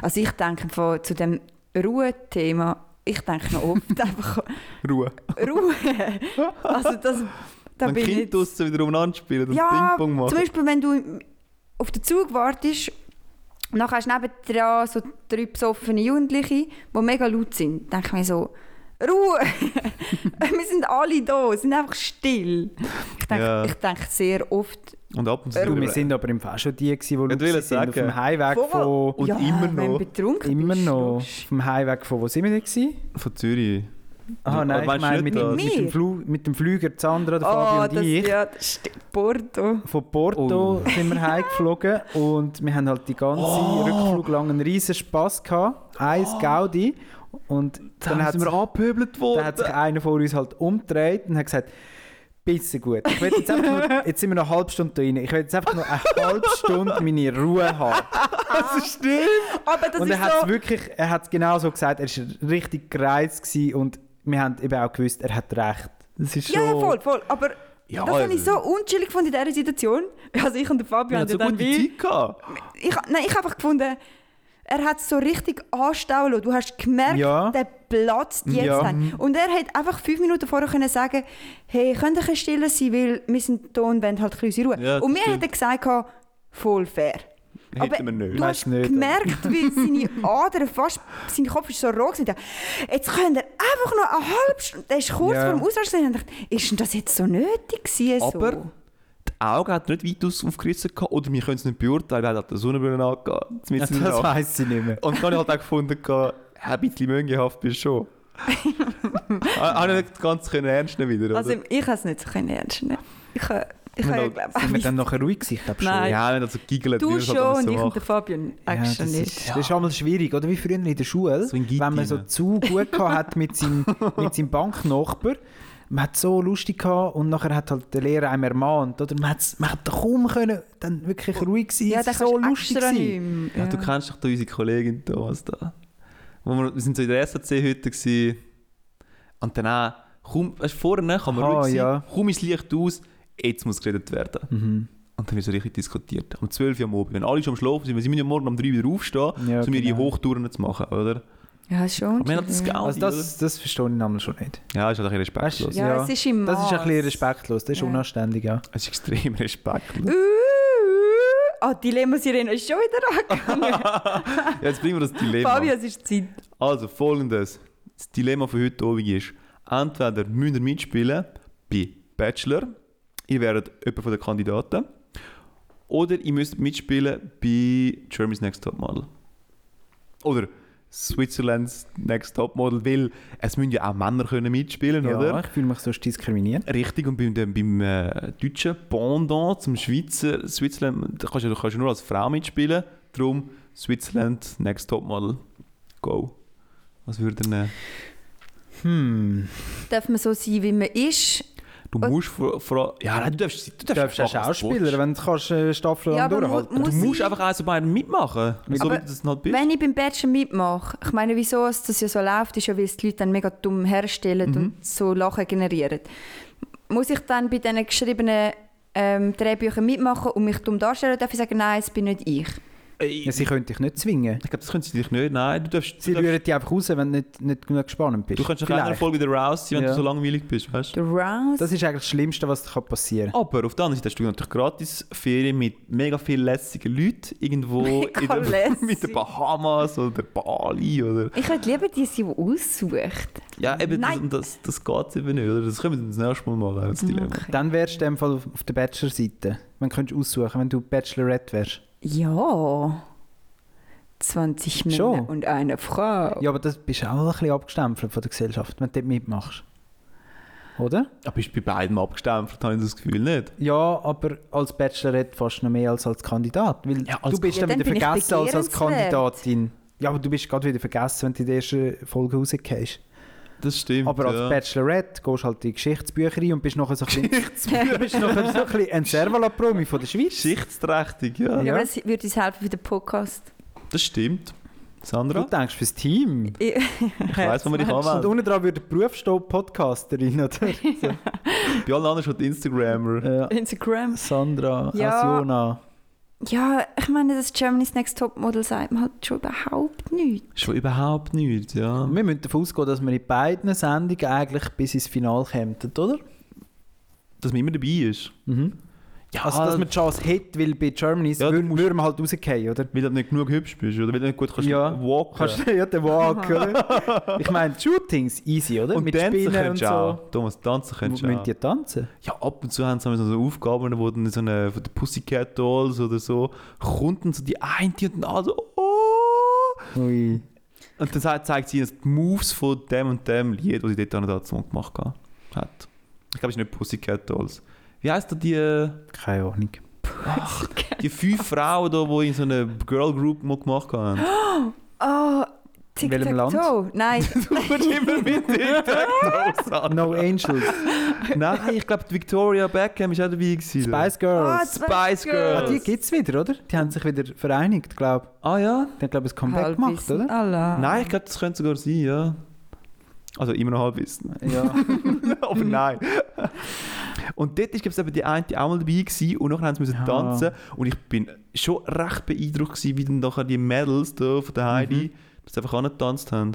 Also ich denke von, zu dem Ruhe-Thema, ich denke noch oft *laughs* einfach Ruhe. Ruhe. Also das, da Wenn bin Kinder ich... draussen wieder umeinander spielen und Ja, Ping-Pong machen. zum Beispiel wenn du auf den Zug wartest und dann hast du nebendran so drei besoffene Jugendliche, die mega laut sind, denke ich mir so, Ruhe! *laughs* Wir sind alle da, sind einfach still. Ich denke, Ja. ich denke sehr oft... Und ab und zu. Du, wir sind aber im Fall schon die, die Ich laut sind, auf sagen. dem Heimweg Wo- von... Und ja, immer wenn noch. betrunken Immer noch. Auf dem Heimweg von... Wo sind wir denn? Von Zürich. Ah Du- nein, ich meine mit, mit, dem Mir? Flu mit dem Flüger, Sandra, der Oh, Fabio und das, ich. ja, das. Porto. Von Porto Oh. *laughs* sind wir heimgeflogen und wir haben halt die ganze Oh. Rückflug lang einen riesen Spass gehabt. Eins Gaudi. Und dann, Dann hat, sind wir angepöbelt worden. dann hat sich einer von uns halt umgedreht und hat gesagt, bisschen gut. Ich will jetzt einfach nur, *laughs* jetzt sind wir noch eine halbe Stunde drin. Ich will jetzt einfach nur eine halbe Stunde meine Ruhe haben. *laughs* das stimmt. Aber das und ist er hat so... es wirklich, er hat es genau so gesagt, er war richtig gereizt gewesen und wir haben eben auch gewusst, er hat recht. Das ist Ja, schon... ja, voll, voll. Aber Ja, das habe ich so unchillig gefunden in dieser Situation. *laughs* Also ich und der Fabio haben ja so dann gute wie... Zeit gehabt. Ich, nein, ich habe einfach gefunden, er hat es so richtig anstauen lassen. Du hast gemerkt, Ja. der platzt jetzt. Ja. dann. Und er hat einfach fünf Minuten vorher können sagen hey, könnt ihr stiller sein, weil wir sind da und wollen halt ein bisschen unsere Ruhe. Ja, und wir hätten gesagt, voll fair. Hätten wir nicht. du hast nicht, gemerkt, wie seine Adern fast, sein Kopf ist so rot gewesen. Jetzt könnt ihr einfach noch eine halbe Stunde, der ist kurz Ja. vor dem Ausrasten und ich dachte, ist denn das jetzt so nötig gewesen? So? Aber die Augen hat nicht weit aus aufgerissen gehabt, oder wir können es nicht beurteilen, er hat eine Sonnenbrille angehabt. Ja, das weiss ich nicht mehr. Und dann habe ich halt auch gefunden, gehabt, ein bisschen möngehaft bist du schon. Habe *laughs* ich nicht ganz können ernst nehmen wieder, oder? Also ich habe es nicht so können ernst nehmen. Ich, habe- ich habe ja, glaube Sind wir dann nachher ruhig gewesen? Ich glaube schon. Nein. ja, wenn er so giggelt, Du schon halt und so ich und macht. der Fabian Ja, das, ist, das ist einmal schwierig, oder? Wie früher in der Schule, So wenn man so ne? zu gut hat mit seinem, *laughs* mit seinem Banknachbar. Man hat so lustig gehabt und nachher hat halt der Lehrer einem ermahnt, oder? Man, man hat kaum können, dann wirklich ruhig sein. ja, es das ist so kannst du lustig nicht Ja, mehr. du kennst doch da unsere Kollegin Thomas da. Wo wir, wir sind so in der SAC-Hütte gewesen. und dann auch, kaum, weißt, vorne kann man Aha, ruhig sein, ja. kaum ist Licht aus, jetzt muss geredet werden. Mhm. Und dann wird so richtig diskutiert. Um 12 Uhr am Abend, wenn alle schon am Schlafen sind, weil sie müssen ja morgen um 3 Uhr wieder aufstehen, Ja, um ihre genau. Hochtouren zu machen, oder? Ja, schon. Aber wir haben das. Gaudi, Also das, das verstehe ich schon nicht. Ja, ist halt ein bisschen respektlos. Ja, Ja, es ist im Das ist ein bisschen respektlos, das ist Ja. unanständig, ja. Es ist extrem respektlos. Uh, Ah, die Dilemma-Sirene ist schon wieder angegangen. *laughs* Ja, jetzt bringen wir das Dilemma. Fabio, es ist Zeit. Also folgendes. Das Dilemma für heute Abend ist, entweder müsst ihr mitspielen bei Bachelor, ihr werdet jemand von den Kandidaten, oder ihr müsst mitspielen bei Germany's Next Top Model. Oder Switzerland's Next Top Model, weil es müssen ja auch Männer können mitspielen, Ja, oder? ich fühle mich sonst diskriminiert. Richtig, und beim, beim äh, deutschen Pendant zum Schweizer Switzerland, da kannst du, du kannst nur als Frau mitspielen, darum Switzerland Next Top Model. Go. Was würde nehmen? Hm. Darf man so sein, wie man ist? Du Was- musst vor, vor Ja, nein, du darfst, du Du darfst du Schauspieler, wenn du kannst äh, Staffeln Ja, mu- durchhalten. muss Du musst ich- einfach eins von beiden mitmachen. So Aber wie du das halt bist. Wenn ich beim Bachelor mitmache, ich meine, wieso es das ja so läuft, ist ja, weil es die Leute dann mega dumm herstellen Mhm. und so Lachen generieren. Muss ich dann bei diesen geschriebenen ähm, Drehbüchern mitmachen und mich dumm darstellen, darf ich sagen, nein, es bin nicht ich? Ey, Ja, sie können dich nicht zwingen. ich glaube, das können sie dich nicht. Nein, du darfst. Sie rühren dich einfach raus, wenn du nicht, nicht genug spannend bist. du kannst nach einer. Folge wieder raus sein, wenn Ja. du so langweilig bist, weißt du? Rouse? Das ist eigentlich das Schlimmste, was dir passieren kann. Aber auf der anderen Seite hast du natürlich gratis Ferien mit mega vielen lässigen Leuten irgendwo Mega in der, mit den Bahamas oder Bali oder ich hätte lieber die, die aussucht. ja eben das, Nein. und das, das geht eben nicht oder das können wir das nächste Mal machen das Dilemma. Okay. Dann wärst du in dem Fall auf auf der Bachelor-Seite. Wenn du könntest aussuchen, wenn du Bachelorette wärst. Ja. 20 Männer Schon. und eine Frau. Ja, aber das bist du auch ein bisschen abgestempelt von der Gesellschaft, wenn du dort mitmachst. Oder? Aber bist du bei beiden abgestempelt, habe ich das Gefühl nicht. Ja, aber als Bachelorette fast noch mehr als als Kandidat. Weil Ja, als du bist Ja, dann wieder vergessen als, als. Kandidatin. Ja, aber du bist gerade wieder vergessen, wenn du in der ersten Folge rausgehst. Das stimmt. Aber als ja. Bachelorette gehst du halt in die Geschichtsbücher rein und bist nachher so ein bisschen, du *laughs* bist nachher so ein, bisschen ein Servala-Promi von der Schweiz. Geschichtsträchtig, ja. Ja, Ja. aber das würde uns helfen für den Podcast. Das stimmt. Du Sandra? denkst fürs Team. *laughs* Ich, Ich weiss, wo man dich Und anmeldet. unten dran würde Beruf stehen, Podcasterin, oder? Bei allen anderen schon die Instagrammer. Ja. Instagram. Sandra, Ja. Asiona. Ja, ich meine, das Germany's Next Topmodel sagt man halt schon überhaupt nichts. Schon überhaupt nicht, ja. Wir müssen davon ausgehen, dass wir in beiden Sendungen eigentlich bis ins Finale kommen, oder? Dass man immer dabei ist. Mhm. Ja, Also, dass man die Chance hat, weil bei Germany's Ja, würden wir halt rausgehen, oder? weil du nicht genug hübsch bist oder weil du nicht gut kannst Ja. walken Kannst du ja den Walk, oder? *laughs* Ich meine, Shootings, easy, oder? Und Mit tanzen Spinnen und so. auch. Thomas, tanzen könntest du Müssen auch. die tanzen? Ja, ab und zu haben sie so Aufgaben, wo dann so eine von den Pussycat Dolls oder so kommt und so die eine und dann alle so oh! Ui. Und dann zeigt sie ihnen die Moves von dem und dem Lied, das sie dort dazu gemacht hat. Ich glaube, es ist nicht Pussycat Dolls. Wie heisst da die, äh, Keine Ahnung. die fünf Frauen, da, die in so einer Girl Group mal gemacht haben? *gasps* Oh, In welchem Land? Tic-Tac-Toe. Nein, *laughs* Du kommst immer mit TikTok No Angels. Nein, ich glaube, Victoria Beckham war auch dabei. Gewesen, Spice Ah, Girls. Spice Ah, Girls. die gibt es wieder, oder? Die haben sich wieder vereinigt, glaube Ah ja? ich. Die haben, glaube ich, ein Comeback gemacht, Halbwissen. oder? Allah. Nein, ich glaube, das könnte sogar sein, ja. Also immer noch halbwissen. Ja. *laughs* Aber nein. *laughs* Und dort war eben die eine auch mal dabei gewesen, und nachher haben sie Ja. tanzen und ich bin schon recht beeindruckt gewesen, wie dann nachher die Mädels da von der Heidi das einfach angetanzt haben.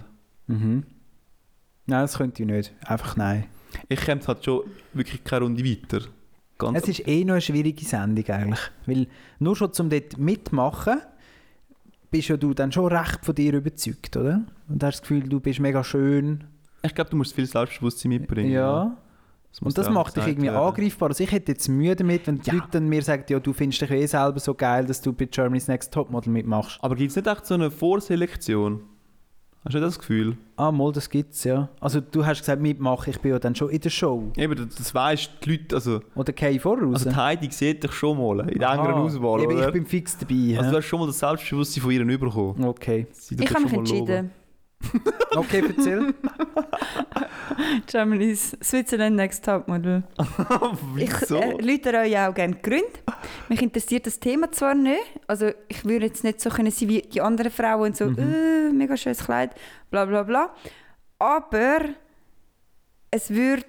mhm. Nein, das könnte ich nicht. Einfach nein. Ich käme halt schon wirklich keine Runde weiter. Ganz Es ist eh noch eine schwierige Sendung eigentlich. Weil nur schon zum dort mitmachen, bist ja du dann schon recht von dir überzeugt, oder? Und hast das Gefühl, du bist mega schön. ich glaube, du musst viel Selbstbewusstsein mitbringen. Ja. Muss Und das macht dich irgendwie werden. angreifbar. Also ich hätte jetzt Mühe damit, wenn die Ja. Leute dann mir sagen, ja, du findest dich eh selber so geil, dass du bei Germany's Next Topmodel mitmachst. Aber gibt es nicht echt so eine Vorselektion? Hast du das Gefühl? Ah, mal, das gibt's ja. Also du hast gesagt, mitmachen, ich bin ja dann schon in der Show. Eben, das, das weisst die Leute, also, Oder Kei voraus. also die Heidi sieht dich schon mal in der Aha. engeren Auswahl, Eben, oder? Ich bin fix dabei. also du hast schon mal das Selbstbewusstsein von ihr bekommen. okay. Sie Ich habe mich mal loben. *laughs* Okay, erzähl. Germany's Switzerland Next Topmodel. Ich *laughs* Wieso? äh, Leute euch auch gerne Gründe. Mich interessiert das Thema zwar nicht. Also ich würde jetzt nicht so können sein wie die anderen Frauen und so, Mhm. äh, mega schönes Kleid, bla bla bla. Aber es würde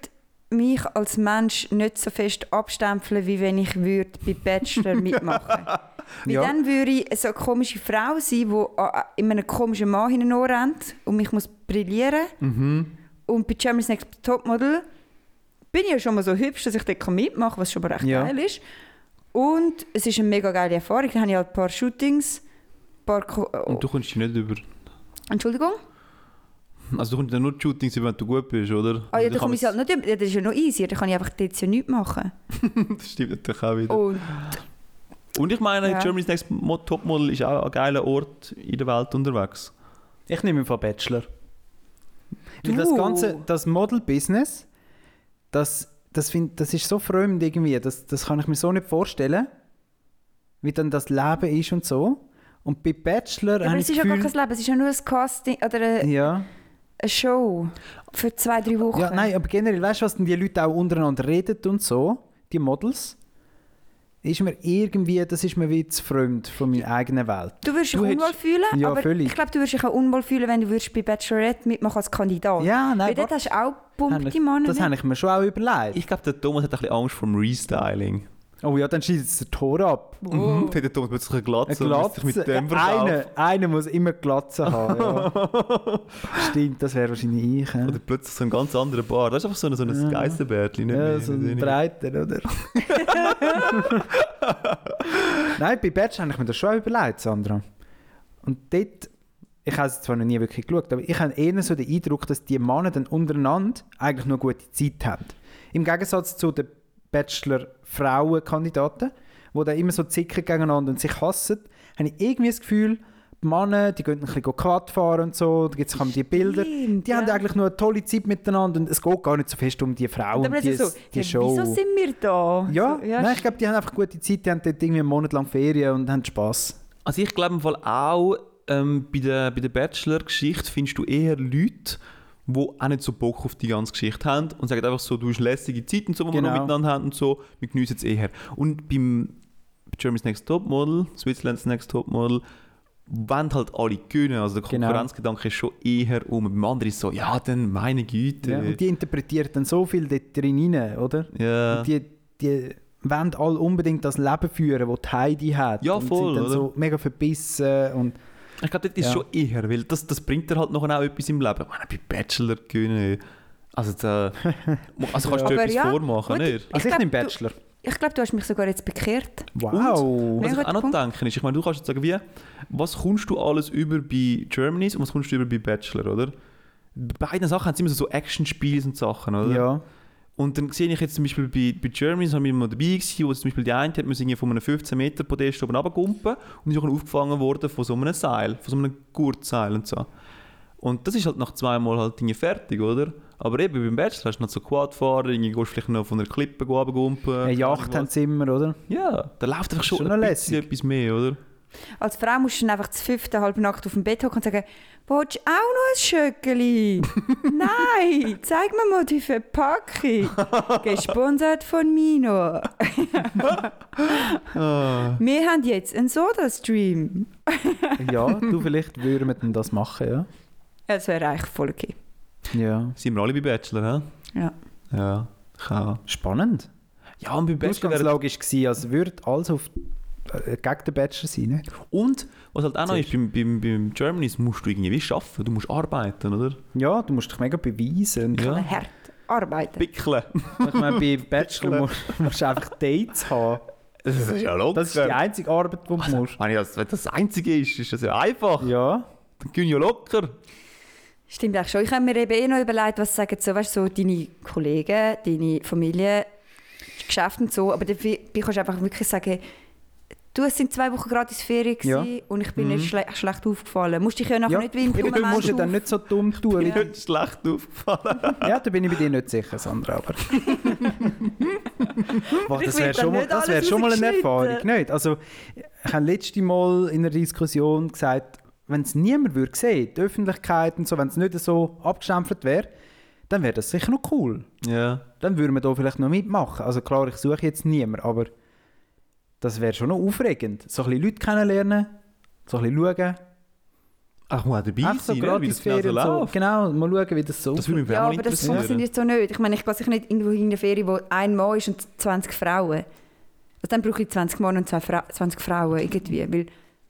mich als Mensch nicht so fest abstempeln, wie wenn ich würde bei Bachelor *laughs* mitmachen Weil Ja. dann würde ich so eine komische Frau sein, die an- in einem komischen Mann hinein rennt und mich muss brillieren Mhm. und bei Germany's Next Topmodel bin ich ja schon mal so hübsch, dass ich dort mitmachen kann, was schon mal recht Ja. geil ist. Und es ist eine mega geile Erfahrung. Da habe ich halt ein paar Shootings, ein paar... Ko oh, Und du kommst nicht über... Entschuldigung? Also du kommst ja nur die Shootings über, wenn du gut bist, oder? Ah ja, Also da komme ich halt nicht über. Ja, das ist ja noch easy. Da kann ich einfach dort ja nichts machen. *laughs* Das stimmt natürlich auch wieder. Und Und ich meine, Ja. Germany's Next Mo- Topmodel ist auch ein geiler Ort in der Welt unterwegs. Ich nehme von Bachelor. Weil Du. das ganze, das Model-Business, das, das, find, das ist so fremd irgendwie, das, das kann ich mir so nicht vorstellen, wie dann das Leben ist und so. Und bei Bachelor ja, aber es ist ja gar kein Leben. Es ist ja nur ein Casting oder ein, ja, eine Show für zwei, drei Wochen. Ja, nein, aber generell, weißt du, was denn die Leute auch untereinander reden und so, die Models, ist mir irgendwie, das ist mir wie zu fremd von meiner eigenen Welt. Du würdest dich unwohl hättest- fühlen, Ja, aber völlig. ich glaube, du würdest dich auch unwohl fühlen, wenn du würdest bei Bachelorette mitmachen als Kandidat. Ja, Weil nein, dort hast du auch pumpte warte, Männer. das habe ich mir schon auch überlegt. Ich glaube, der Thomas hat ein bisschen Angst vor dem Restyling. Oh ja, dann schießt es der Tor ab. Mhm. Hat der Thomas plötzlich eine Glatze Eine Glatze. mit dem. Einer, einer muss immer Glatze haben. Ja. *laughs* Stimmt, das wäre wahrscheinlich ich. Ja, Oder plötzlich so ein ganz anderer Bart. Das ist einfach so ein, so ein Ja. Geissenbärtchen. nicht ja mehr, so ein breiter, oder? *laughs* Nein, bei Batch habe ich mir das schon überlegt, Sandra. Und dort, ich habe es zwar noch nie wirklich geschaut, aber ich habe eher so den Eindruck, dass die Männer dann untereinander eigentlich nur gute Zeit haben. Im Gegensatz zu den Bachelor-Frauen-Kandidaten, die dann immer so zicken gegeneinander und sich hassen, habe ich irgendwie das Gefühl, die Männer, die gehen ein bisschen Quad fahren und so, da gibt es die Bilder. Stimmt, Die ja. haben eigentlich nur eine tolle Zeit miteinander und es geht gar nicht so fest um die Frau Aber und die, ist so, die ja, Show. wieso sind wir da? Ja, so, Nein, ich glaube, die haben einfach gute Zeit, die haben dort irgendwie einen Monat lang Ferien und haben Spass. Also ich glaube im Fall auch, ähm, bei der, bei der Bachelor-Geschichte findest du eher Leute, die auch nicht so Bock auf die ganze Geschichte haben und sagen einfach so, du hast lässige Zeit und so, die wir Genau. noch miteinander haben und so, wir genießen es eher. Und beim Germany's Next Topmodel, Switzerland's Next Topmodel, wollen halt alle gewinnen. Also der Genau. Konkurrenzgedanke ist schon eher um. Beim anderen ist so, ja, dann meine Güte. Ja, und die interpretieren dann so viel dort drin rein, oder? Ja. Und die, die wollen alle unbedingt das Leben führen, das die Heidi hat. Ja, und voll, sind dann oder? so mega verbissen und Ich glaube, das ist Ja. schon eher, weil das, das bringt dir halt noch auch etwas im Leben. Ich meine, bei Bachelor gewinnen. Also, da, *laughs* also kannst du dir etwas ja, vormachen, gut. nicht? Also ich, glaub, nehme du- Bachelor. Ich glaube, du hast mich sogar jetzt bekehrt. Wow. Was Ja, ich auch noch Punkt. denke, ist, ich meine, du kannst jetzt sagen, wie, was kommst du alles über bei Germany's und was kommst du über bei Bachelor, oder? Bei beiden Sachen haben sie immer so, so Action-Spiele und Sachen, oder? Ja. Und dann sehe ich jetzt zum Beispiel bei, bei Germany's, haben wir mal dabei gewesen, wo zum Beispiel die eine hat müssen irgendwie von einem 15 Meter Podest oben runtergumpen und ist auch aufgefangen worden von so einem Seil, von so einem Gurtseil und so. Und das ist halt nach zweimal halt irgendwie fertig, oder? Aber eben beim Bachelor hast du noch so Quadfahrer, irgendwie gehst du vielleicht noch von einer Klippe runtergumpen. Eine Yacht haben sie immer, oder? Ja, da läuft einfach schon, Schon ein bisschen lässig. etwas mehr, oder? Als Frau musst du dann einfach zur fünften halbe Nacht auf dem Bett hocken und sagen, willst du auch noch ein Schöckeli? *laughs* Nein, zeig mir mal die Verpackung. *laughs* Gesponsert von Mino. *laughs* Ah. Wir haben jetzt einen Soda-Stream. Ja, du, vielleicht würden wir denn das machen, ja? Das wäre eigentlich voll okay. Ja. Sind wir alle bei Bachelor, hä? Ja. Ja, ich auch. Spannend. Ja, und bei Bachelor ganz wäre logisch gewesen, als würde alles auf, gegen den Bachelor sein? Und was halt auch noch ist, beim, beim, beim Germany's musst du irgendwie arbeiten, du musst arbeiten, oder? Ja, du musst dich mega beweisen. Ja. Hart arbeiten. Pickeln. Ich meine, bei *laughs* Bachelor musst, musst du einfach Dates haben. Das ist ja locker. Das ist die einzige Arbeit, die du also, musst. wenn das, wenn das Einzige ist, ist das ja einfach. Ja. Dann gehen ja locker. Stimmt eigentlich schon. Ich habe mir eben eh noch überlegt, was sagen so, weißt, so deine Kollegen, deine Familie, Geschäfte und so. Aber dafür kannst du einfach wirklich sagen, du, es sind zwei Wochen gratis Ferien Ja. und ich bin Mhm. nicht schle schlecht aufgefallen. Musst dich ja nachher ja. nicht Eben, du musst ja dann nicht so dumm tun. Mir Wie ist schlecht aufgefallen. ja, da bin ich bei dir nicht sicher, Sandra. Aber *laughs* Boah, das Ich wäre schon, mal- nicht das wär schon mal eine. Erfahrung. Nicht? Also, ich habe letzte Mal in einer Diskussion gesagt, wenn es niemand würde sehen, die Öffentlichkeit und so, wenn es nicht so abgestempelt wäre, dann wäre das sicher noch cool. Ja. Dann würden wir da vielleicht noch mitmachen. Also klar, ich suche jetzt niemanden, aber das wäre schon noch aufregend. So ein bisschen Leute kennenlernen, so ein bisschen schauen. Ach, man dabei Einfach so sein, ne? wie das genau so und so. läuft. Genau, mal schauen, wie das so Das würde mich Ja, auch aber das funktioniert so nicht. Ich meine, ich gehe sicher nicht irgendwo in eine Ferien, wo ein Mann ist und 20 Frauen. Also dann brauche ich 20 Männer und zwei Fra 20 Frauen irgendwie. Weil,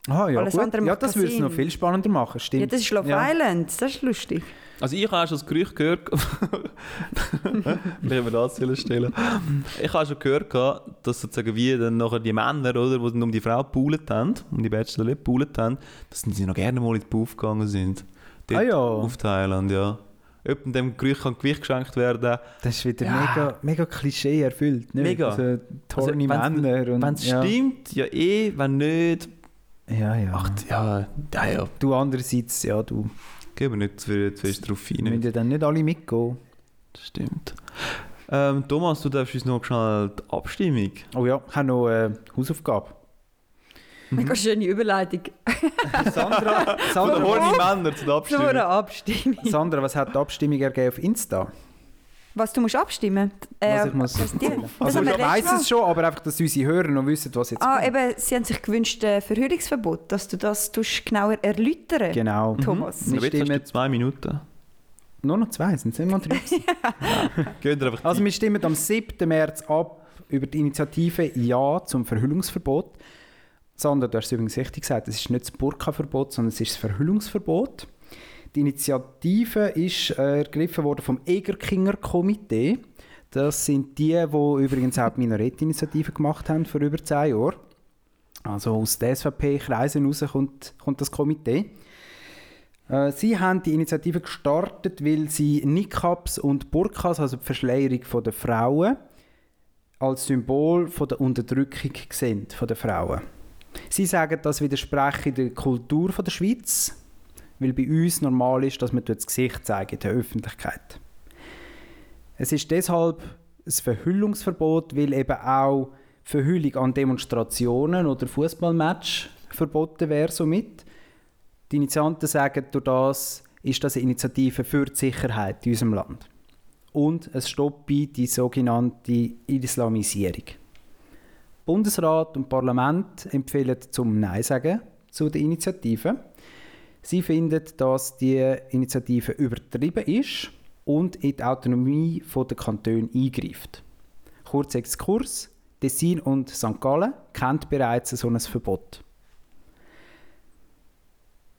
Ah, ja, Alles gut. andere ja, das würde es noch viel spannender machen, stimmt. ja, das ist Love Ja. Island, das ist lustig. Also ich habe schon das Gerücht gehört, wenn *laughs* wir das stellen Ich habe schon gehört, gehabt, dass sozusagen wie dann nachher die Männer, oder, die um die Frau gepoolt haben, um die Bachelor gepoolt haben, dass sie noch gerne mal in den Puff gegangen sind. Dort Ah ja. Auf Thailand, ja. Ob dem Gerücht kann Gewicht geschenkt werden. Das ist wieder Ja. mega, mega Klischee erfüllt. Nicht? Mega. Also, wenn's- Männer. Wenn es ja. stimmt, ja eh, wenn nicht, Ja, ja. ach ja, ja, ja. Du andererseits, ja, du. Gehen wir nicht zu, zu fest drauf Müssen rein. ja dann nicht alle mitgehen. Das stimmt. Ähm, Thomas, du darfst uns noch schnell die Abstimmung. Oh ja, ich habe noch eine Hausaufgabe. Mega schöne Überleitung *laughs* Sandra, *laughs* Sandra, horny Männer zu der zu einer Abstimmung. Abstimmung. Sandra, was hat die Abstimmung ergeben auf Insta? Was, du musst abstimmen? Was ich muss das Also wir ich weiss es schon, aber einfach, dass unsere Hörer noch wissen, was jetzt Ah, kommt. eben, sie haben sich gewünscht, ein Verhütungsverbot, dass du das tust genauer erläutern Genau. Thomas. Wir Ja, jetzt hast stimmen zwei Minuten. nur noch zwei, sind es mal drei. *laughs* Geht einfach Also wir stimmen am 7. März ab über die Initiative Ja zum Verhüllungsverbot. Sandra, du hast es übrigens richtig gesagt, es ist nicht das Burka-Verbot, sondern es ist das Verhüllungsverbot. Die Initiative ist äh, ergriffen worden vom Egerkinger Komitee. Das sind die, die übrigens auch die Minarett-Initiative gemacht haben vor über zehn Jahren. Also aus den SVP-Kreisen raus kommt, kommt das Komitee. Äh, Sie haben die Initiative gestartet, weil sie Niqabs und Burkas, also die Verschleierung der Frauen, als Symbol der Unterdrückung sehen von der Frauen. Sie sagen, das widerspreche der Kultur der Schweiz, weil bei uns normal ist, dass man das Gesicht zeigt in der Öffentlichkeit. Es ist deshalb ein Verhüllungsverbot, weil eben auch Verhüllung an Demonstrationen oder Fußballmatch verboten wäre somit. Die Initianten sagen, durch das ist das eine Initiative für die Sicherheit in unserem Land. Und es stoppt die sogenannte Islamisierung. Bundesrat und Parlament empfehlen zum Nein sagen zu der Initiative. Sie finden, dass die Initiative übertrieben ist und in die Autonomie der Kantone eingreift. Kurz Exkurs: Tessin und St. Gallen kennt bereits so ein Verbot.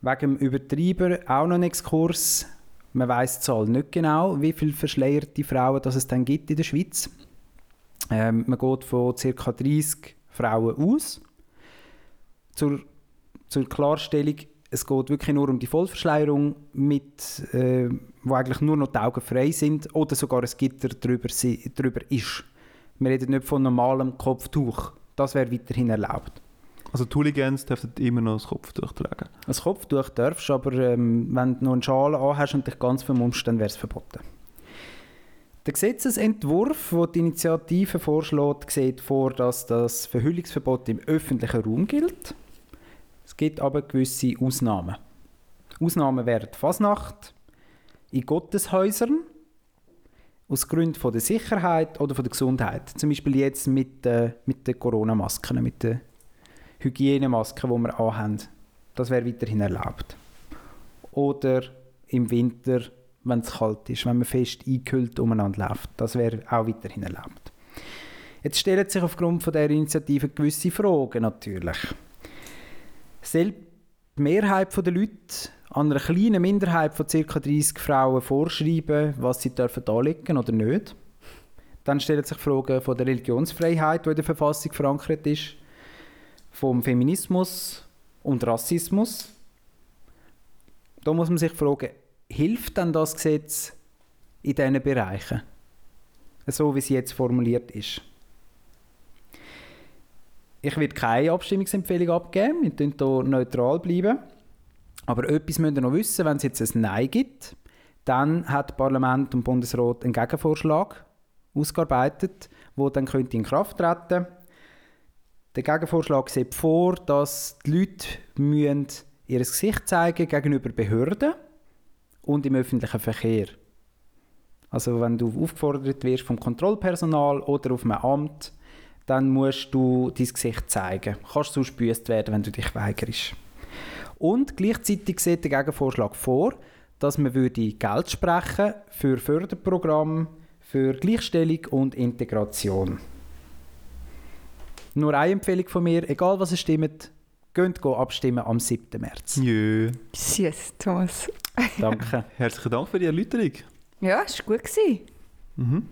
Wegen dem Übertreiber auch noch ein Exkurs. Man weiß die Zahl nicht genau, wie viele verschleierte Frauen das es dann gibt in der Schweiz. Ähm, man geht von ca. 30 Frauen aus. Zur, zur Klarstellung, es geht wirklich nur um die Vollverschleierung, mit, äh, wo eigentlich nur noch die Augen frei sind oder sogar ein Gitter drüber, si- drüber ist. Wir reden nicht von normalem Kopftuch. Das wäre weiterhin erlaubt. Also die Hooligans dürfen immer noch das Kopftuch tragen. Ein Kopftuch darfst du, aber ähm, wenn du noch einen Schal anhast und dich ganz vermummst, dann wäre es verboten. Der Gesetzesentwurf, den die Initiative vorschlägt, sieht vor, dass das Verhüllungsverbot im öffentlichen Raum gilt. Es gibt aber gewisse Ausnahmen. Ausnahmen wären Fasnacht, in Gotteshäusern, aus Gründen von der Sicherheit oder von der Gesundheit. Zum Beispiel jetzt mit, äh, mit den Corona-Masken, mit den Hygienemasken, die wir anhaben. Das wäre weiterhin erlaubt. Oder im Winter, wenn es kalt ist, wenn man fest eingehüllt umeinander läuft. Das wäre auch weiterhin erlaubt. Jetzt stellen sich aufgrund von der Initiative gewisse Fragen natürlich. Soll die Mehrheit der Leute an einer kleinen Minderheit von ca. 30 Frauen vorschreiben, was sie dürfen anlegen oder nicht? Dann stellen sich Fragen von der Religionsfreiheit, die in der Verfassung verankert ist, vom Feminismus und Rassismus. Da muss man sich fragen, hilft denn das Gesetz in diesen Bereichen? So wie es jetzt formuliert ist. Ich werde keine Abstimmungsempfehlung abgeben, wir bleiben hier neutral bleiben. Aber etwas müsst ihr noch wissen, wenn es jetzt ein Nein gibt, dann hat Parlament und Bundesrat einen Gegenvorschlag ausgearbeitet, wo dann könnte in Kraft treten. Der Gegenvorschlag sieht vor, dass die Leute ihr Gesicht zeigen gegenüber Behörden und im öffentlichen Verkehr. Also wenn du aufgefordert wirst vom Kontrollpersonal oder auf einem Amt, dann musst du dein Gesicht zeigen. Kannst sonst gebüßt werden, wenn du dich weigerst. Und gleichzeitig sieht der Gegenvorschlag vor, dass man würde Geld sprechen für Förderprogramme für Gleichstellung und Integration. Nur eine Empfehlung von mir, egal was ihr stimmt, geht abstimmen am 7. März. Jö. Yes, Thomas. Danke. Herzlichen Dank für die Erläuterung. Ja, es war gut. Mhm.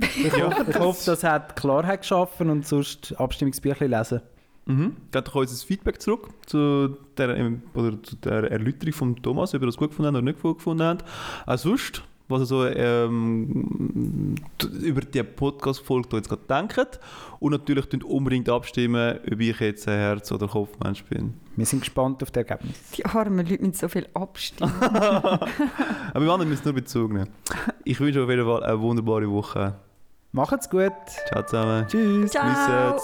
Ich, hoffe, ich hoffe, das hat Klarheit geschaffen und sonst Abstimmungsbüchlein lesen. Mhm. Gebt doch uns ein Feedback zurück zu der, ähm, oder zu der Erläuterung von Thomas, ob ihr das gut gefunden habt oder nicht gut gefunden habt. Auch sonst, was ihr so ähm, über die Podcast-Folge jetzt gerade denkt. Und natürlich könnt unbedingt abstimmen, ob ich jetzt ein Herz- oder Kopfmensch bin. Wir sind gespannt auf das Ergebnis. Die armen Leute mit so viel abstimmen. *laughs* Aber wir anderen müssen nur Bezug nehmen. Ich wünsche euch auf jeden Fall eine wunderbare Woche. Macht's gut. Ciao zusammen. Tschüss. Ciao.